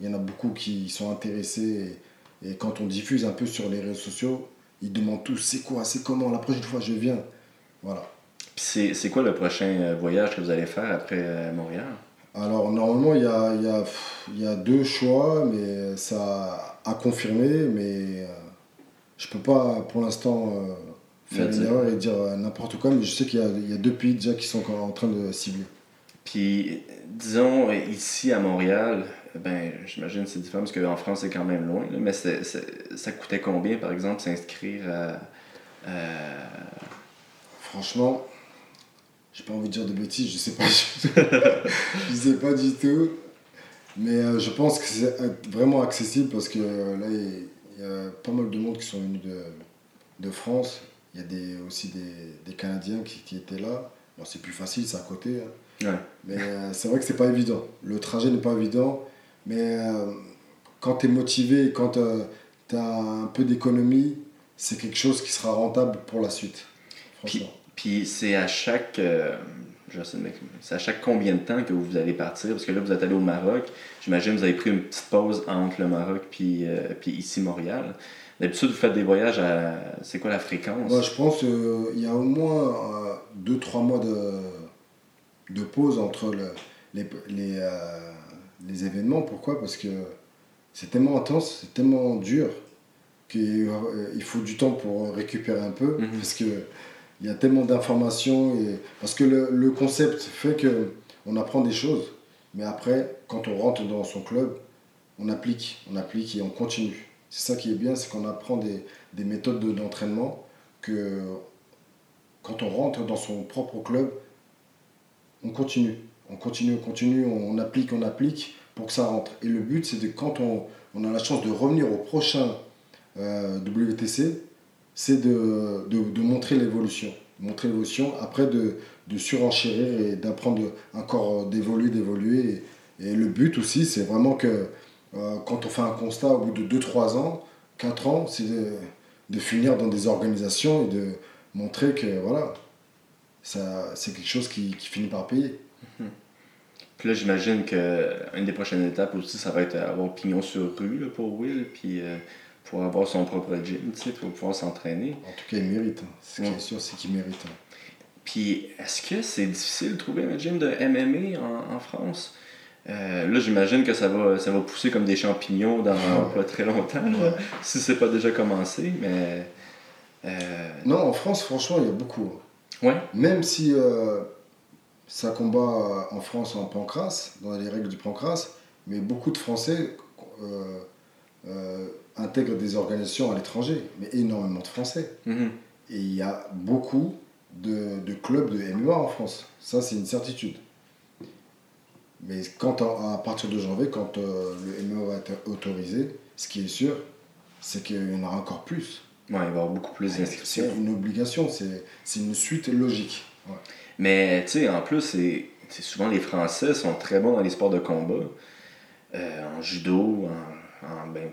il y en a beaucoup qui sont intéressés. Et, et quand on diffuse un peu sur les réseaux sociaux, ils demandent tous c'est quoi, c'est comment, la prochaine fois je viens. Voilà. C'est quoi le prochain euh, voyage que vous allez faire après euh, Montréal? Alors normalement il y a, il y, a, pff, il y a deux choix, mais ça a confirmé, mais euh, je peux pas pour l'instant euh, faire une erreur et dire euh, n'importe quoi, mais je sais qu'il y y a deux pays déjà qui sont encore en train de cibler. Puis, disons, ici à Montréal, ben, j'imagine que c'est différent parce qu'en France, c'est quand même loin. là, mais ça coûtait combien, par exemple, s'inscrire à. à- Franchement, j'ai pas envie de dire de bêtises, je sais pas du [laughs] tout. je sais pas du tout. Mais euh, je pense que c'est euh, vraiment accessible parce que euh, là, il y a pas mal de monde qui sont venus de, de France. Il y a des, aussi des, des Canadiens qui, qui étaient là. Bon, c'est plus facile, c'est à côté. hein. Ouais. Mais euh, c'est vrai que c'est pas évident. Le trajet n'est pas évident. Mais quand tu es motivé, quand tu as un peu d'économie, c'est quelque chose qui sera rentable pour la suite. Franchement. Puis c'est à chaque. euh, je sais, c'est à chaque combien de temps que vous allez partir? Parce que là, vous êtes allé au Maroc. J'imagine que vous avez pris une petite pause entre le Maroc puis, euh, puis ici, Montréal. D'habitude, vous faites des voyages à. C'est quoi la fréquence? Moi, je pense qu'il y a au moins 2-3 mois de, de pause entre le- les, les, euh, les événements. Pourquoi? Parce que c'est tellement intense, c'est tellement dur qu'il euh, il faut du temps pour récupérer un peu. Mhm. Parce que il y a tellement d'informations. Et... Parce que le, le concept fait que on apprend des choses. Mais après, quand on rentre dans son club, on applique, on applique et on continue. C'est ça qui est bien, c'est qu'on apprend des, des méthodes de- d'entraînement que quand on rentre dans son propre club, on continue. On continue, on continue, on, on applique, on applique pour que ça rentre. Et le but, c'est de quand on, on a la chance de revenir au prochain euh, WTC, c'est de, de, montrer l'évolution. Montrer l'évolution, après de, de surenchérir et d'apprendre encore euh, d'évoluer, d'évoluer. Et, le but aussi, c'est vraiment que euh, quand on fait un constat au bout de 2-3 ans, 4 ans, c'est de, finir dans des organisations et de montrer que voilà, ça, c'est quelque chose qui, finit par payer. Puis là, j'imagine qu'une des prochaines étapes aussi, ça va être avoir pignon sur rue pour Will, puis euh, pour avoir son propre gym, tu sais, pour pouvoir s'entraîner. En tout cas, il mérite. hein. Ce qui Ouais. est sûr, c'est qu'il mérite. hein. Puis, est-ce que c'est difficile de trouver un gym de MMA en, en France? Euh, là, j'imagine que ça va, ça va pousser comme des champignons dans pas très longtemps, là, si c'est pas déjà commencé, mais... euh, Non, en France, franchement, il y a beaucoup. hein. ouais, Même si euh, ça combat en France en pancras, dans les règles du pancras, mais beaucoup de Français euh, intègrent des organisations à l'étranger, mais énormément de Français. mhm. Et il y a beaucoup de, de clubs de MMA en France. Ça, c'est une certitude. Mais quand, à partir de janvier, quand euh, le MMA va être autorisé, ce qui est sûr, c'est qu'il y en aura encore plus. Ouais, il va y avoir beaucoup plus C'est d'inscriptions. une obligation, c'est c'est une suite logique. Ouais. Mais, tu sais, en plus, c'est c'est souvent les Français sont très bons dans les sports de combat. Euh, en judo, en, en- ben,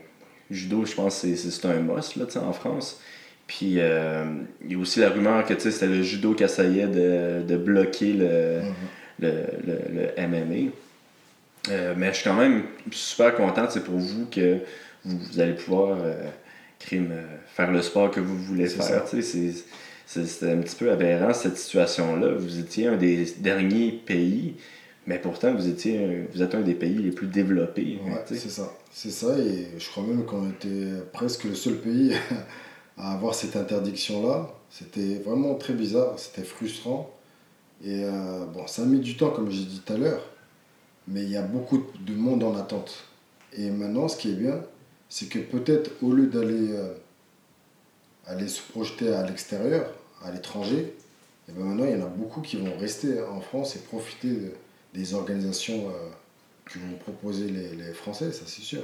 judo, je pense que c'est- un must, là, en France. Puis, euh, il y a aussi la rumeur que, c'était le judo qui essayait de, de bloquer le, Mhm. le, le, le MMA. Euh, mais je suis quand même super content c'est pour vous que vous, vous allez pouvoir euh, crime, faire le sport que vous voulez faire. c'est un petit peu aberrant cette situation-là. Vous étiez un des derniers pays, mais pourtant vous étiez vous êtes un des pays les plus développés. Ouais, sais. c'est ça. C'est ça, et je crois même qu'on était presque le seul pays [laughs] à avoir cette interdiction-là. C'était vraiment très bizarre, c'était frustrant. Et euh, bon, ça a mis du temps, comme j'ai dit tout à l'heure, mais il y a beaucoup de monde en attente. Et maintenant, ce qui est bien, c'est que peut-être au lieu d'aller euh, aller se projeter à l'extérieur, à l'étranger, et ben maintenant, il y en a beaucoup qui vont rester en France et profiter de- des organisations euh, que vont proposer les, les Français, ça c'est sûr.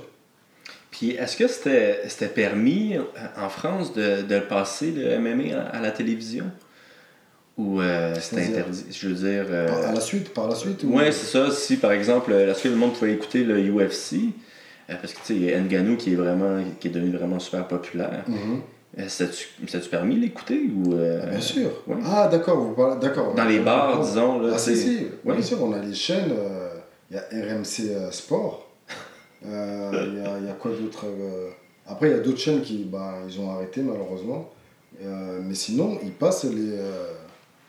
Puis est-ce que c'était permis euh, en France de, de passer le MMA à, à la télévision? Ou euh, c'était interdit? Je veux dire. euh, Par, à la suite, par la suite ou- Ouais, c'est ça. Si par exemple, est-ce que le monde pouvait écouter le UFC euh, Parce que tu sais, il y a Ngannou qui est vraiment, qui est devenu vraiment super populaire. Mhm. Euh, C'était-tu c'était-tu permis de l'écouter ou euh, bien sûr. ouais. Ah d'accord, vous parlez, d'accord. Dans les bars, disons là. Ah tu si, si, Ouais. bien sûr, on a les chaînes, euh, il y a RMC euh, Sport, Euh, il y, a, y a quoi d'autre euh, Après, il y a d'autres chaînes qui, bah, ils ont arrêté malheureusement, Euh, mais sinon, ils passent les, euh,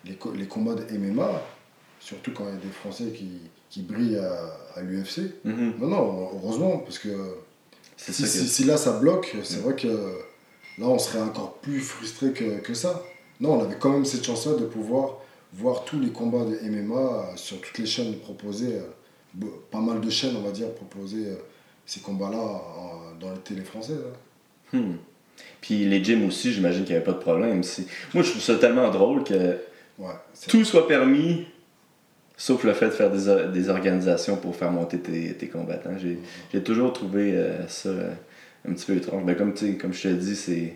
les, co- les combats de MMA, surtout quand il y a des Français qui, qui brillent à, à l'UFC. Mhm. Non, non, heureusement, parce que si, ça si- que. si là ça bloque, c'est vrai que là on serait encore plus frustré que, que ça. Non, on avait quand même cette chance-là de pouvoir voir tous les combats de MMA euh, sur toutes les chaînes proposées. euh, pas mal de chaînes, on va dire, proposer euh, ces combats-là dans les télé françaises. hein. Hmm. Puis les gyms aussi, j'imagine qu'il n'y avait pas de problème. Moi, je trouve ça tellement drôle que Ouais, tout soit permis, sauf le fait de faire des, des organisations pour faire monter tes, tes combattants. J'ai j'ai toujours trouvé euh, ça un petit peu étrange. Ben, comme, comme je te dis, c'est.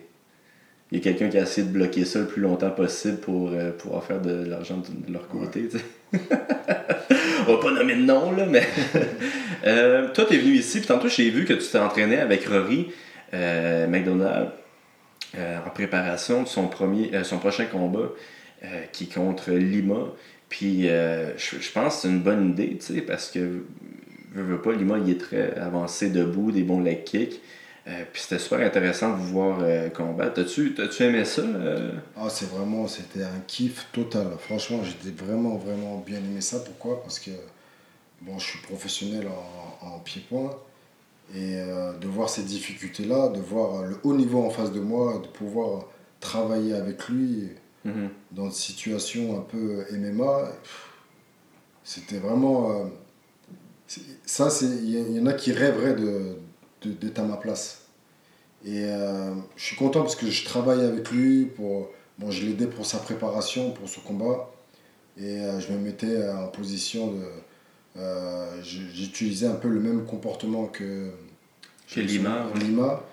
Il y a quelqu'un qui a essayé de bloquer ça le plus longtemps possible pour euh, pouvoir faire de l'argent de, de leur côté. tu sais. [laughs] On va pas nommer de nom, là, mais. [laughs] Euh, toi, tu es venu ici, puis tantôt, j'ai vu que tu t'es entraîné avec Rory euh, McDonald euh, en préparation de son, premier, son prochain combat qui est contre Lima. Puis je, je pense que c'est une bonne idée, tu sais, parce que, veux, veux pas, Lima, il est très avancé debout, des bons leg kicks. Euh, puis c'était super intéressant de vous voir euh, combattre. T'as-tu, t'as-tu aimé ça? euh? Ah, c'est vraiment, c'était un kiff total. Franchement, j'ai vraiment, vraiment bien aimé ça. Pourquoi? Parce que bon, je suis professionnel en, en pied-point. Et euh, de voir ces difficultés-là, de voir le haut niveau en face de moi, de pouvoir travailler avec lui Mhm. dans une situation un peu MMA, c'était vraiment. euh, ça, c'est- il y, y en a qui rêveraient de- d'être à ma place. Et euh, je suis content parce que je travaille avec lui. Pour, bon, je l'aidais pour sa préparation, pour ce combat. Et euh, je me mettais en position de. euh, J'utilisais un peu le même comportement que. Que Lima. Lima.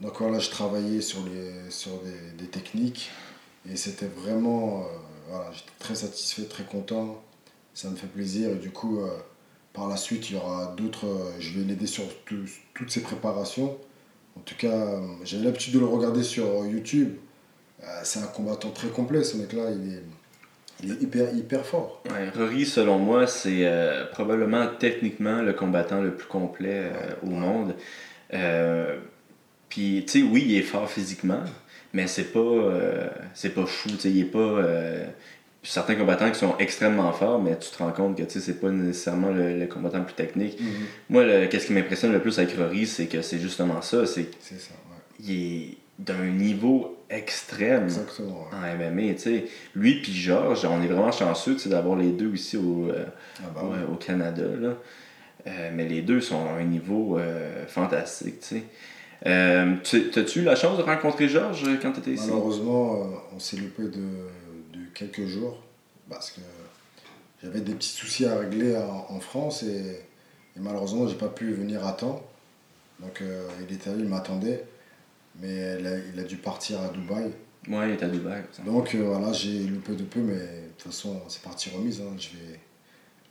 Donc voilà, je travaillais sur, les, sur des, des techniques. Et c'était vraiment. voilà, j'étais très satisfait, très content. Ça me fait plaisir. Et du coup, par la suite, il y aura d'autres. euh, je vais l'aider sur tout- toutes ses préparations. En tout cas, euh, j'avais l'habitude de le regarder sur YouTube. Euh, c'est un combattant très complet, ce mec-là. Il est, il est hyper, hyper fort. Ouais, Rory, selon moi, c'est euh, probablement techniquement le combattant le plus complet euh, au monde. Euh, Puis, tu sais, oui, il est fort physiquement, mais c'est pas, c'est pas fou. Tu sais, il est pas. Certains combattants qui sont extrêmement forts, mais tu te rends compte que tu sais, c'est pas nécessairement le, le combattant le plus technique. Moi, le- qu'est-ce qui m'impressionne le plus avec Rory, c'est que c'est justement ça. C'est ça, ouais. qu'il est d'un niveau extrême Exactement. ouais. en MMA. Lui puis Georges, on est vraiment chanceux d'avoir les deux ici au, euh, Ah bah au- ouais. au Canada. Là. Euh, mais les deux sont à un niveau euh, fantastique. tu sais. Euh, tu- T'as-tu eu la chance de rencontrer Georges quand tu étais ici? Malheureusement, on s'est loupé de quelques jours parce que j'avais des petits soucis à régler en, en France et, et malheureusement, j'ai pas pu venir à temps. Donc, euh, il était là, il m'attendait, mais il a, il a dû partir à Dubaï. Ouais, il était à Dubaï. ça. Donc, euh, voilà, j'ai loupé de peu, mais de toute façon, c'est parti remise. hein. Je vais...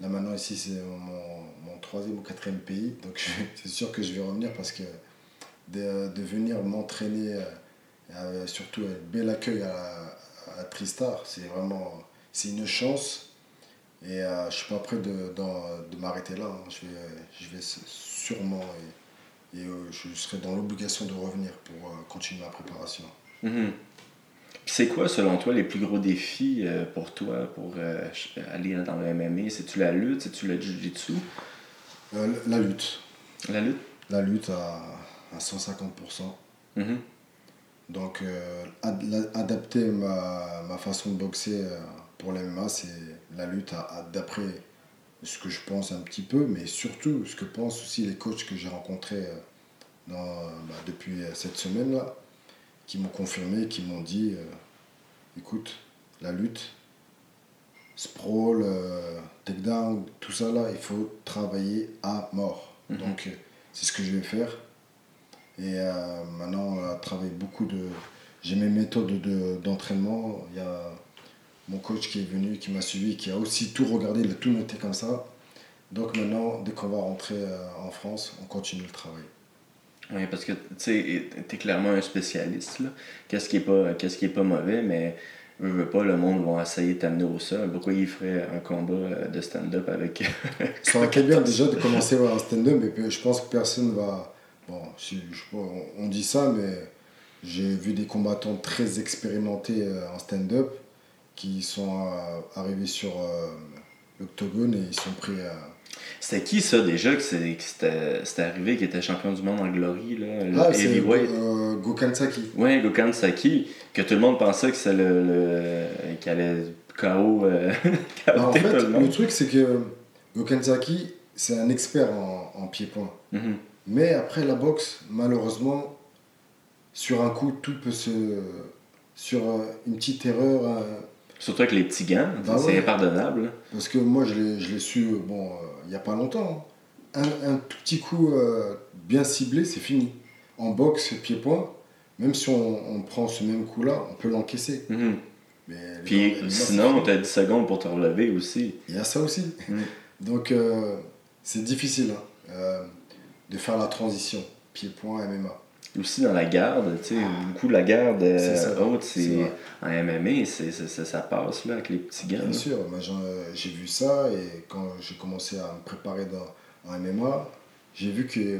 Là, maintenant, ici, c'est mon, mon troisième ou quatrième pays. Donc, je- [laughs] c'est sûr que je vais revenir parce que de, de venir m'entraîner, euh, surtout avec bel accueil à, à Tristar, c'est vraiment c'est une chance. Et euh, je suis pas prêt de, de m'arrêter là. hein. Je, vais, je vais sûrement et, et, euh, je serai dans l'obligation de revenir pour euh, continuer ma préparation. Puis C'est quoi, selon toi, les plus gros défis euh, pour toi pour aller dans le MMA? C'est-tu la lutte? C'est-tu le jiu-jitsu? Euh, la lutte. La lutte? La lutte à, à 150%. Mhm. Donc, euh, ad- adapter ma, ma façon de boxer euh, pour l'MMA, c'est la lutte d'après ce que je pense un petit peu, mais surtout ce que pensent aussi les coachs que j'ai rencontrés euh, dans, bah, depuis cette semaine-là, qui m'ont confirmé, qui m'ont dit euh, écoute, la lutte, sprawl, euh, takedown, tout ça là, il faut travailler à mort. Mhm. Donc, c'est ce que je vais faire. Et euh, maintenant, on a travaillé beaucoup de. J'ai mes méthodes de- d'entraînement. Il y a mon coach qui est venu, qui m'a suivi, qui a aussi tout regardé, il a tout noté comme ça. Donc maintenant, dès qu'on va rentrer euh, en France, on continue le travail. Oui, parce que tu sais, t'es clairement un spécialiste. Qu'est-ce qui est pas qu'est-ce qui est pas mauvais, mais veux, veux pas, le monde va essayer de t'amener au sol. Pourquoi il ferait un combat euh, de stand-up avec. Ça aurait été bien déjà de commencer ouais, un stand-up, mais je pense que personne va. Bon, je, je on, dit ça, mais j'ai vu des combattants très expérimentés euh, en stand-up qui sont euh, arrivés sur euh, l'octogone et ils sont pris à. C'était qui ça déjà que c'était arrivé, qui était champion du monde en glory, là, le Ah, c'est heavyweight? euh, Gokansaki. Ouais, Gokhan Saki, que tout le monde pensait que c'est le, le qu'il allait KO, euh, [laughs] Bah, en fait, le le truc, c'est que Gokansaki, c'est un expert en, en pied-point. Mhm. Mais après la boxe, malheureusement, sur un coup, tout peut se. Sur euh, une petite erreur, euh, Surtout avec les petits gants, Bah c'est ouais. impardonnable. parce que moi je l'ai su, euh, bon, euh, il n'y a pas longtemps. hein. Un, un tout petit coup euh, bien ciblé, c'est fini. En boxe, pied-point, même si on, on prend ce même coup-là, on peut l'encaisser. Mhm. Mais Puis gens- sinon, c'est- t'as 10 secondes pour te relever aussi. Il y a ça aussi. Mm. Donc, euh, c'est difficile hein, de faire la transition pied-point MMA. Aussi dans la garde, tu sais, beaucoup de la garde euh, haute, C'est c'est en MMA, c'est, ça, passe là avec les petits gants. Bien là. sûr, moi, j'en- j'ai vu ça et quand j'ai commencé à me préparer dans, en MMA, j'ai vu que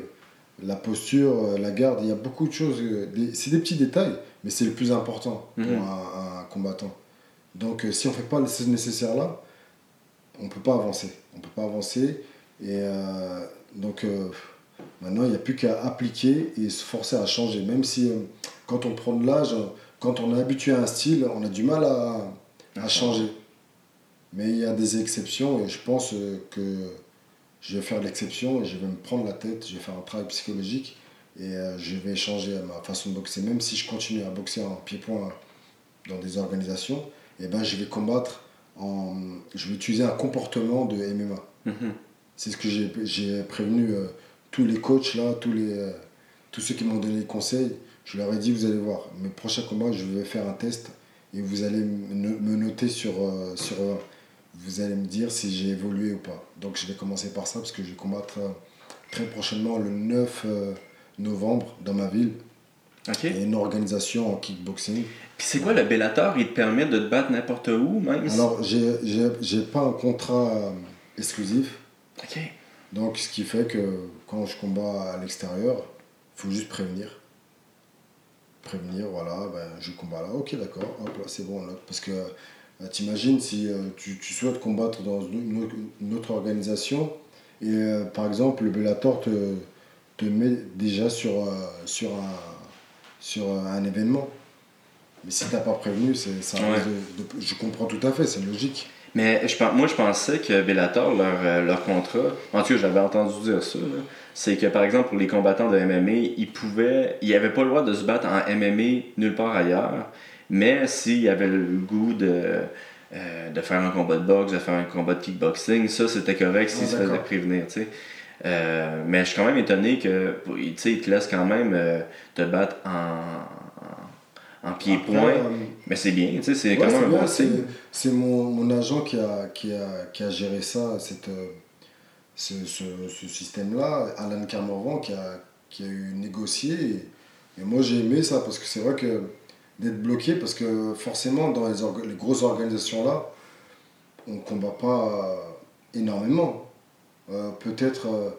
la posture, euh, la garde, il y a beaucoup de choses. euh, C'est des petits détails, mais c'est le plus important pour Mhm. un, un combattant. Donc, euh, si on ne fait pas le nécessaire là, on ne peut pas avancer. On peut pas avancer. Et euh, donc euh, maintenant, il n'y a plus qu'à appliquer et se forcer à changer. Même si euh, quand on prend de l'âge, euh, quand on est habitué à un style, on a du mal à, à changer. Mais il y a des exceptions et je pense euh, que je vais faire l'exception et je vais me prendre la tête, je vais faire un travail psychologique et je vais changer ma façon de boxer. Même si je continue à boxer en pied-point dans des organisations, et ben je vais combattre en. Je vais utiliser un comportement de MMA. Mhm. C'est ce que j'ai j'ai prévenu tous les coachs là, tous, les, euh, tous ceux qui m'ont donné des conseils. Je leur ai dit, vous allez voir, mes prochains combats, je vais faire un test et vous allez me no- me noter sur, euh, sur vous allez me dire si j'ai évolué ou pas. Donc je vais commencer par ça parce que je vais combattre euh, très prochainement le 9 euh, novembre dans ma ville. Il y a une organisation en kickboxing. Puis c'est quoi le Bellator? Il te permet de te battre n'importe où, même? Alors j'ai- j'ai j'ai pas un contrat exclusif. OK. Donc, ce qui fait que quand je combats à l'extérieur, il faut juste prévenir. Prévenir, voilà, ben, je combats là, ok, d'accord, hop là, c'est bon, on note. Parce que euh, t'imagines si euh, tu, tu souhaites combattre dans une autre, une autre organisation et euh, par exemple le Bellator te, te met déjà sur, euh, sur, un, sur un événement. Mais si t'as pas prévenu, c'est, ça Ouais. risque de- de- je comprends tout à fait, c'est logique. Mais je, moi, je pensais que Bellator, leur, euh, leur contrat, en tout cas, j'avais entendu dire ça, c'est que par exemple, pour les combattants de MMA, ils pouvaient, ils n'avaient pas le droit de se battre en MMA nulle part ailleurs, mais s'ils avaient le goût de, euh, de faire un combat de boxe, de faire un combat de kickboxing, ça c'était correct s'ils se faisaient prévenir, tu sais. Euh, mais je suis quand même étonné que, tu sais, ils te laissent quand même euh, te battre en, en pied-point. Euh, Mais c'est bien, tu sais, c'est Ouais, quand même c'est un bon c'est- mon, mon agent qui a, qui, a, qui a géré ça, cette, euh, ce, ce, ce système-là, Alan Carmorvan, qui a, qui a eu négocié. Et, et moi, j'ai aimé ça parce que c'est vrai que d'être bloqué, parce que forcément, dans les, orga- les grosses organisations-là, on ne combat pas euh, énormément. Euh, peut-être, euh,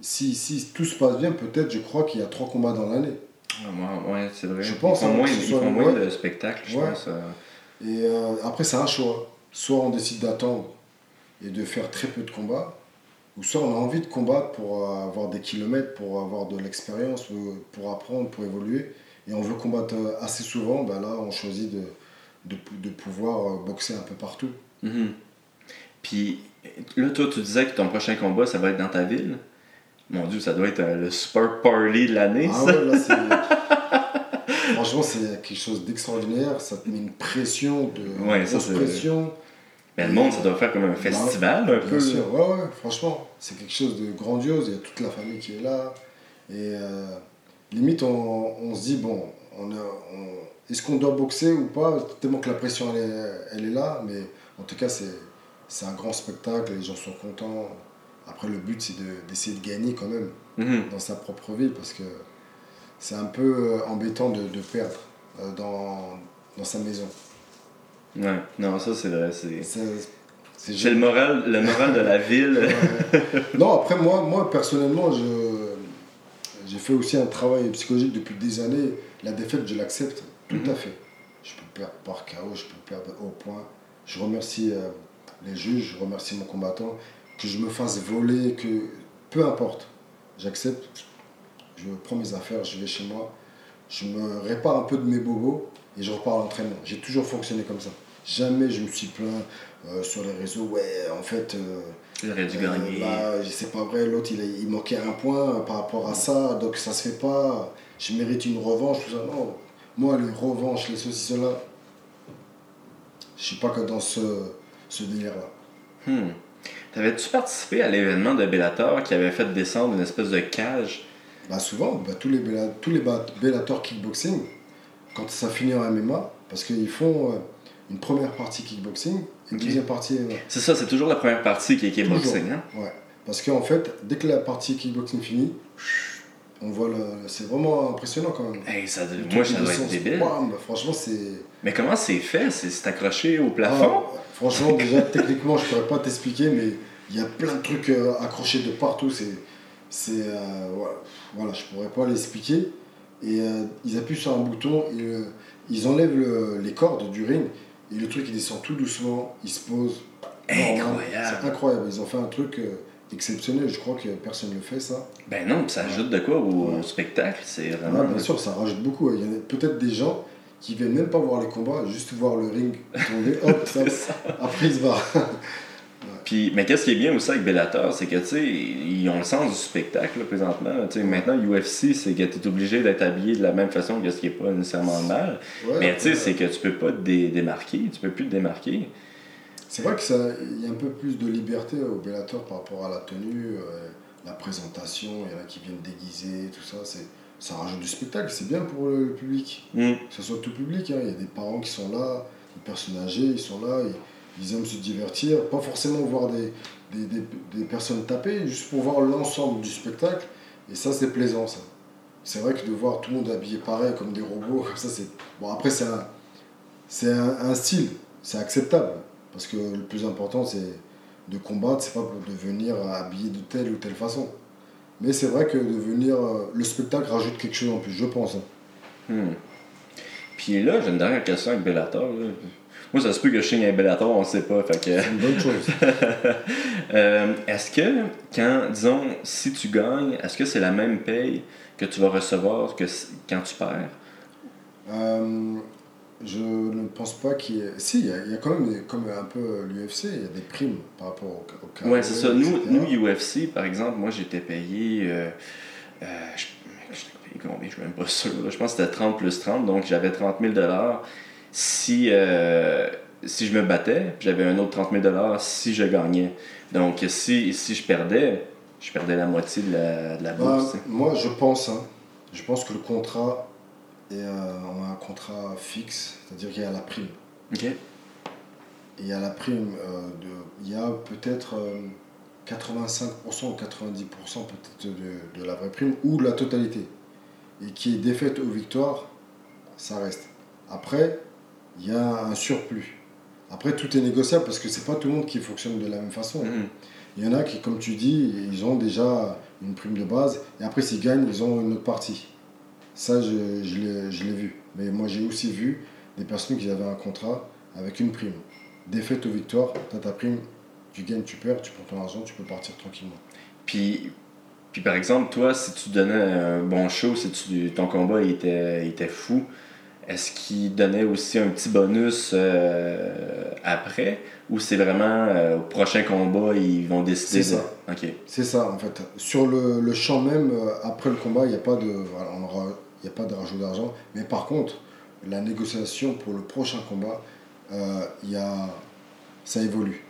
si, si tout se passe bien, peut-être, je crois qu'il y a trois combats dans l'année. Ouais, ouais, c'est vrai. Je pense, ils font hein, moins, ils font moins de spectacles, je Ouais. pense. euh. Et euh, après, c'est un choix. Soit on décide d'attendre et de faire très peu de combats, ou soit on a envie de combattre pour euh, avoir des kilomètres, pour avoir de l'expérience, ou pour apprendre, pour évoluer. Et on veut combattre assez souvent, ben là, on choisit de, de, de pouvoir boxer un peu partout. Mhm. Puis là, toi, tu disais que ton prochain combat, ça va être dans ta ville. Mon Dieu, ça doit être euh, le super party de l'année, Ah ça. ouais, là, c'est. [laughs] Franchement, c'est quelque chose d'extraordinaire. Ça te met une pression, de Ouais, ça, c'est- pression. Mais le monde, ça doit faire comme un festival, un Bien peu. sûr, ouais, ouais, franchement, c'est quelque chose de grandiose. Il y a toute la famille qui est là. Et euh, limite, on, on se dit, bon, on a, on- est-ce qu'on doit boxer ou pas? Tellement que la pression, elle est, elle est là. Mais en tout cas, c'est, c'est un grand spectacle. Les gens sont contents. Après, le but, c'est de- d'essayer de gagner quand même Mhm. dans sa propre ville parce que c'est un peu euh, embêtant de, de perdre euh, dans, dans sa maison. Ouais, non, ça, c'est vrai. C'est le moral, le moral de la [laughs] ville. Ouais. non, après, moi, moi personnellement, j'ai fait aussi un travail psychologique depuis des années. La défaite, je l'accepte tout Mhm. à fait. Je peux perdre par KO, je peux perdre au point. Je remercie euh, les juges, je remercie mon combattant. Que je me fasse voler, que peu importe, j'accepte. Je prends mes affaires, je vais chez moi. Je me répare un peu de mes bobos et je repars à l'entraînement. J'ai toujours fonctionné comme ça. Jamais je me suis plaint euh, sur les réseaux. Ouais, en fait. euh, euh, bah, c'est pas vrai, l'autre il, manquait un point par rapport à ça, donc ça se fait pas. Je mérite une revanche, tout ça. Non, moi les revanches, les ceci, cela, je suis pas que dans ce, ce délire-là. Hmm. T'avais-tu participé à l'événement de Bellator qui avait fait descendre une espèce de cage? Bah souvent, bah, tous les, Bella- tous les Bellator kickboxing, quand ça finit en MMA, parce qu'ils font euh, une première partie kickboxing, une deuxième partie MMA. C'est ça, c'est toujours la première partie qui est kickboxing, hein? Ouais. Parce qu'en fait, dès que la partie kickboxing finit, on voit le. C'est vraiment impressionnant quand même. Hey, ça, moi, ça doit être débile. bam, franchement, c'est. Mais comment c'est fait? C'est accroché au plafond? Ah, franchement, déjà, [laughs] techniquement, je pourrais pas t'expliquer, mais il y a plein de trucs euh, accrochés de partout. C'est. c'est euh, voilà. je pourrais pas l'expliquer. Et euh, ils appuient sur un bouton, et, euh, ils enlèvent le- les cordes du ring, et le truc il descend tout doucement, il se pose. Incroyable. C'est incroyable. Ils ont fait un truc exceptionnel. Je crois que personne ne le fait, ça. Ben non, ça ajoute de quoi au, au spectacle, c'est vraiment. Ouais, bien sûr, ça rajoute beaucoup. Il y a peut-être des gens qui viennent même pas voir les combats, juste voir le ring tomber, hop, [laughs] ça, après ils se barrent. [laughs] Puis, mais qu'est-ce qui est bien aussi avec Bellator, c'est que, tu sais, ils ont le sens du spectacle, là, présentement. Tu sais, maintenant, UFC, c'est que tu es obligé d'être habillé de la même façon que ce qui n'est pas nécessairement mal. Ouais, mais, tu sais, c'est que tu peux pas te dé- démarquer, tu peux plus te démarquer. C'est vrai qu'il y a un peu plus de liberté au Bellator par rapport à la tenue, euh, la présentation, il y en a qui viennent déguiser, tout ça. c'est Ça rajoute du spectacle, c'est bien pour le public. Hmm. Que ce soit tout public, hein. il y a des parents qui sont là, des personnes âgées, ils sont là, ils, ils aiment se divertir, pas forcément voir des, des, des, des personnes taper, juste pour voir l'ensemble du spectacle. Et ça, c'est plaisant, ça. C'est vrai que de voir tout le monde habillé pareil, comme des robots, [laughs] comme ça, c'est. Bon, après, c'est un, c'est un, un style, c'est acceptable. Parce que le plus important, c'est de combattre, c'est pas pour devenir habillé de telle ou telle façon. Mais c'est vrai que devenir. euh, Le spectacle rajoute quelque chose en plus, je pense. hein. Hmm. Puis là, j'ai une dernière question avec Bellator. là. Moi, ça se peut que je signe un Bellator, on ne sait pas. Fait que... C'est une bonne chose. [laughs] Euh, est-ce que, quand, disons, si tu gagnes, est-ce que c'est la même paye que tu vas recevoir que quand tu perds? Euh, je ne pense pas qu'il y ait. Si, il y, a, il y a quand même, comme un peu l'UFC, il y a des primes par rapport au, au carré, Ouais, c'est ça. Nous, nous, UFC, par exemple, moi, j'étais payé. euh, euh, je payé combien? Je suis même pas sûr. là. Je pense que c'était 30 plus 30, donc j'avais 30 000 si, euh, si je me battais, puis j'avais un autre 30 000 si je gagnais. Donc, si, si je perdais, je perdais la moitié de la, de la Bah, bourse. moi, je pense, hein, je pense que le contrat est euh, on a un contrat fixe, c'est-à-dire qu'il y a la prime. Ok. Et il y a la prime euh, de. Il y a peut-être euh, 85% ou 90% peut-être de, de la vraie prime ou de la totalité. Et qui est défaite ou victoire, ça reste. Après, il y a un surplus. Après, tout est négociable parce que c'est pas tout le monde qui fonctionne de la même façon. Mhm. Il y en a qui, comme tu dis, ils ont déjà une prime de base et après, s'ils gagnent, ils ont une autre partie. Ça, je, je l'ai vu. Mais moi, j'ai aussi vu des personnes qui avaient un contrat avec une prime. Défaite ou victoire, tu ta prime, tu gagnes, tu perds, tu prends ton argent, tu peux partir tranquillement. Puis, puis par exemple, toi, si tu donnais un bon show, si tu, ton combat était, était fou, est-ce qu'il donnait aussi un petit bonus euh, après? Ou c'est vraiment euh, au prochain combat, ils vont décider C'est de. ça. Ok. C'est ça, en fait. Sur le, le champ même, euh, après le combat, il n'y a pas de, voilà, on aura- il y a pas de rajout d'argent. Mais par contre, la négociation pour le prochain combat, y a, ça évolue.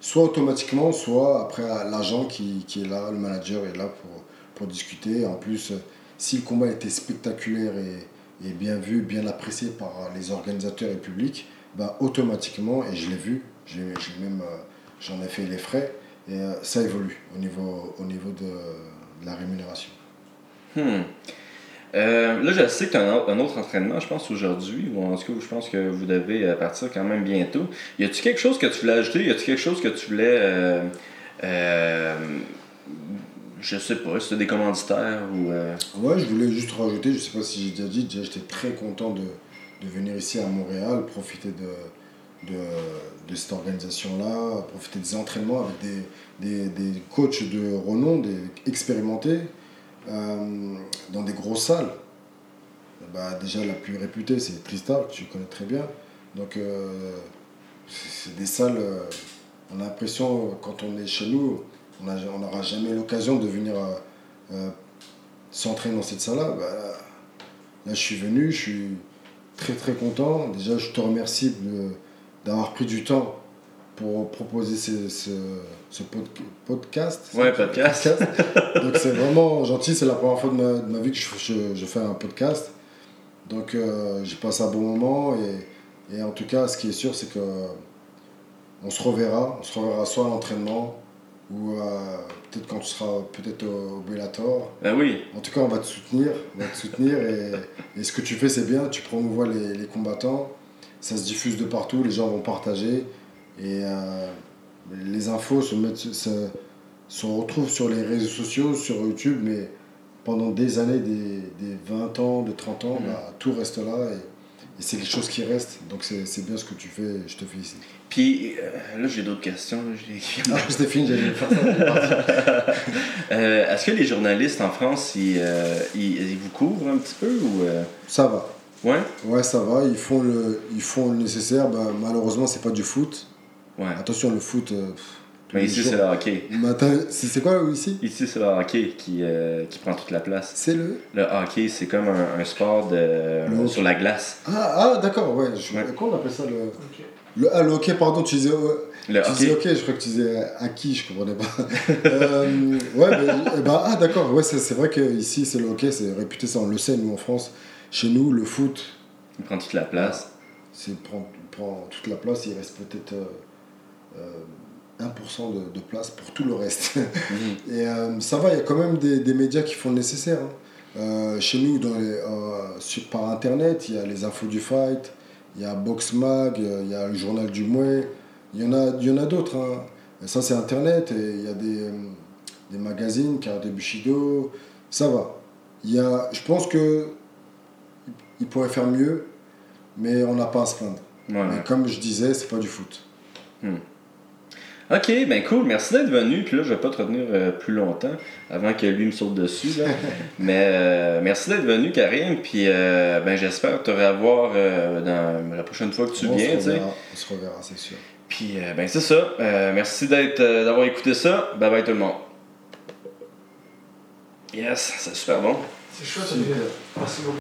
Soit automatiquement, soit après l'agent qui, qui est là, le manager est là pour, pour discuter. En plus, si le combat était spectaculaire et, et bien vu, bien apprécié par les organisateurs et le public, bah, automatiquement, et je l'ai vu, j'ai même, euh, j'en ai fait les frais, et euh, ça évolue au niveau, au niveau de, la rémunération. Hmm. Euh, là, je sais que tu as un, autre- entraînement, je pense, aujourd'hui, ou en tout cas, je pense que vous devez partir quand même bientôt. Y a-tu quelque chose que tu voulais ajouter? Y a-tu quelque chose que tu voulais. Je sais pas, c'était des commanditaires ou. euh, Ouais, je voulais juste rajouter, je sais pas si j'ai déjà dit, j'étais très content de, de venir ici à Montréal, profiter de, de, de cette organisation-là, profiter des entraînements avec des, des, des coachs de renom, des expérimentés, euh, dans des grosses salles. Bah, déjà la plus réputée, c'est Tristar, que tu connais très bien. Donc, euh, c'est des salles, on a l'impression, quand on est chez nous, on n'aura jamais l'occasion de venir euh, euh, s'entraîner dans cette salle-là. Bah, là, je suis venu, je suis très très content. Déjà, je te remercie d'avoir pris du temps pour proposer ce, ce, ce pod- podcast. Ouais, podcast. [laughs] Donc c'est vraiment gentil, c'est la première fois de ma, de ma vie que je, je- je fais un podcast. Donc euh, j'ai passé un bon moment et, et en tout cas, ce qui est sûr, c'est que on se reverra. On se reverra soit à l'entraînement ou euh, peut-être quand tu seras peut-être au, Bellator. Oui. En tout cas, on va te soutenir, on va te soutenir et, et ce que tu fais, c'est bien. Tu promouvois les, les combattants, ça se diffuse de partout, les gens vont partager et euh, les infos se, mettent, se, se retrouvent sur les réseaux sociaux, sur YouTube, mais pendant des années, des, des 20 ans, de 30 ans, Mhm. bah, tout reste là et c'est quelque chose qui reste. Donc c'est bien ce que tu fais, je te félicite. Puis euh, là, j'ai d'autres questions. j'ai- [laughs] Ah, Stéphane, j'allais faire. [laughs] Euh, Est-ce que les journalistes en France, ils, euh, ils, ils vous couvrent un petit peu ou. euh, Ça va. Ouais? Ouais, ça va. Ils font le, ils font le nécessaire. Bah, malheureusement, c'est pas du foot. Ouais. Attention, le foot. pff, Mais les ici, c'est le hockey. Matin, c'est c'est quoi ici? Ici, c'est le hockey qui, euh, qui prend toute la place. C'est le. Le hockey, c'est comme un, un sport de, sur la glace. Ah, ah d'accord, ouais. Je... Ouais. Comment on appelle ça le. Le, ah, le hockey, pardon, tu disais. Le Tu disais hockey. ok, je crois que tu disais acquis, je comprenais pas. [laughs] Euh, ouais, mais, ben, ah d'accord, ouais, c'est c'est vrai que ici c'est le hockey, c'est réputé ça, on le sait, nous en France. Chez nous, le foot, Il prend toute la place. c'est prend, prend toute la place, il reste peut-être euh, euh, 1% de, de place pour tout le reste. [laughs] Mhm. Et euh, ça va, il y a quand même des, des médias qui font le nécessaire. hein. Euh, chez nous, dans les, euh, sur- par internet, il y a les infos du fight, il y a Boxmag, il y a le journal du Mouet, il y en a, il y en a d'autres. hein. Ça, c'est internet, et il y a des, des magazines, Karate Bushido, ça va. Il y a, je pense que il pourrait faire mieux, mais on n'a pas à se plaindre. Ouais, comme je disais, c'est pas du foot. Ok, ben cool, merci d'être venu. Puis là, je vais pas te retenir euh, plus longtemps avant que lui me saute dessus. Là. [laughs] Mais euh, merci d'être venu, Karim. Puis euh, ben, j'espère te revoir euh, dans la prochaine fois que tu on, viens. se reverra, on se reverra, c'est sûr. Puis euh, ben c'est ça. Euh, merci d'être, euh, d'avoir écouté ça. Bye bye tout le monde. Yes, c'est super bon. C'est chouette, Merci beaucoup.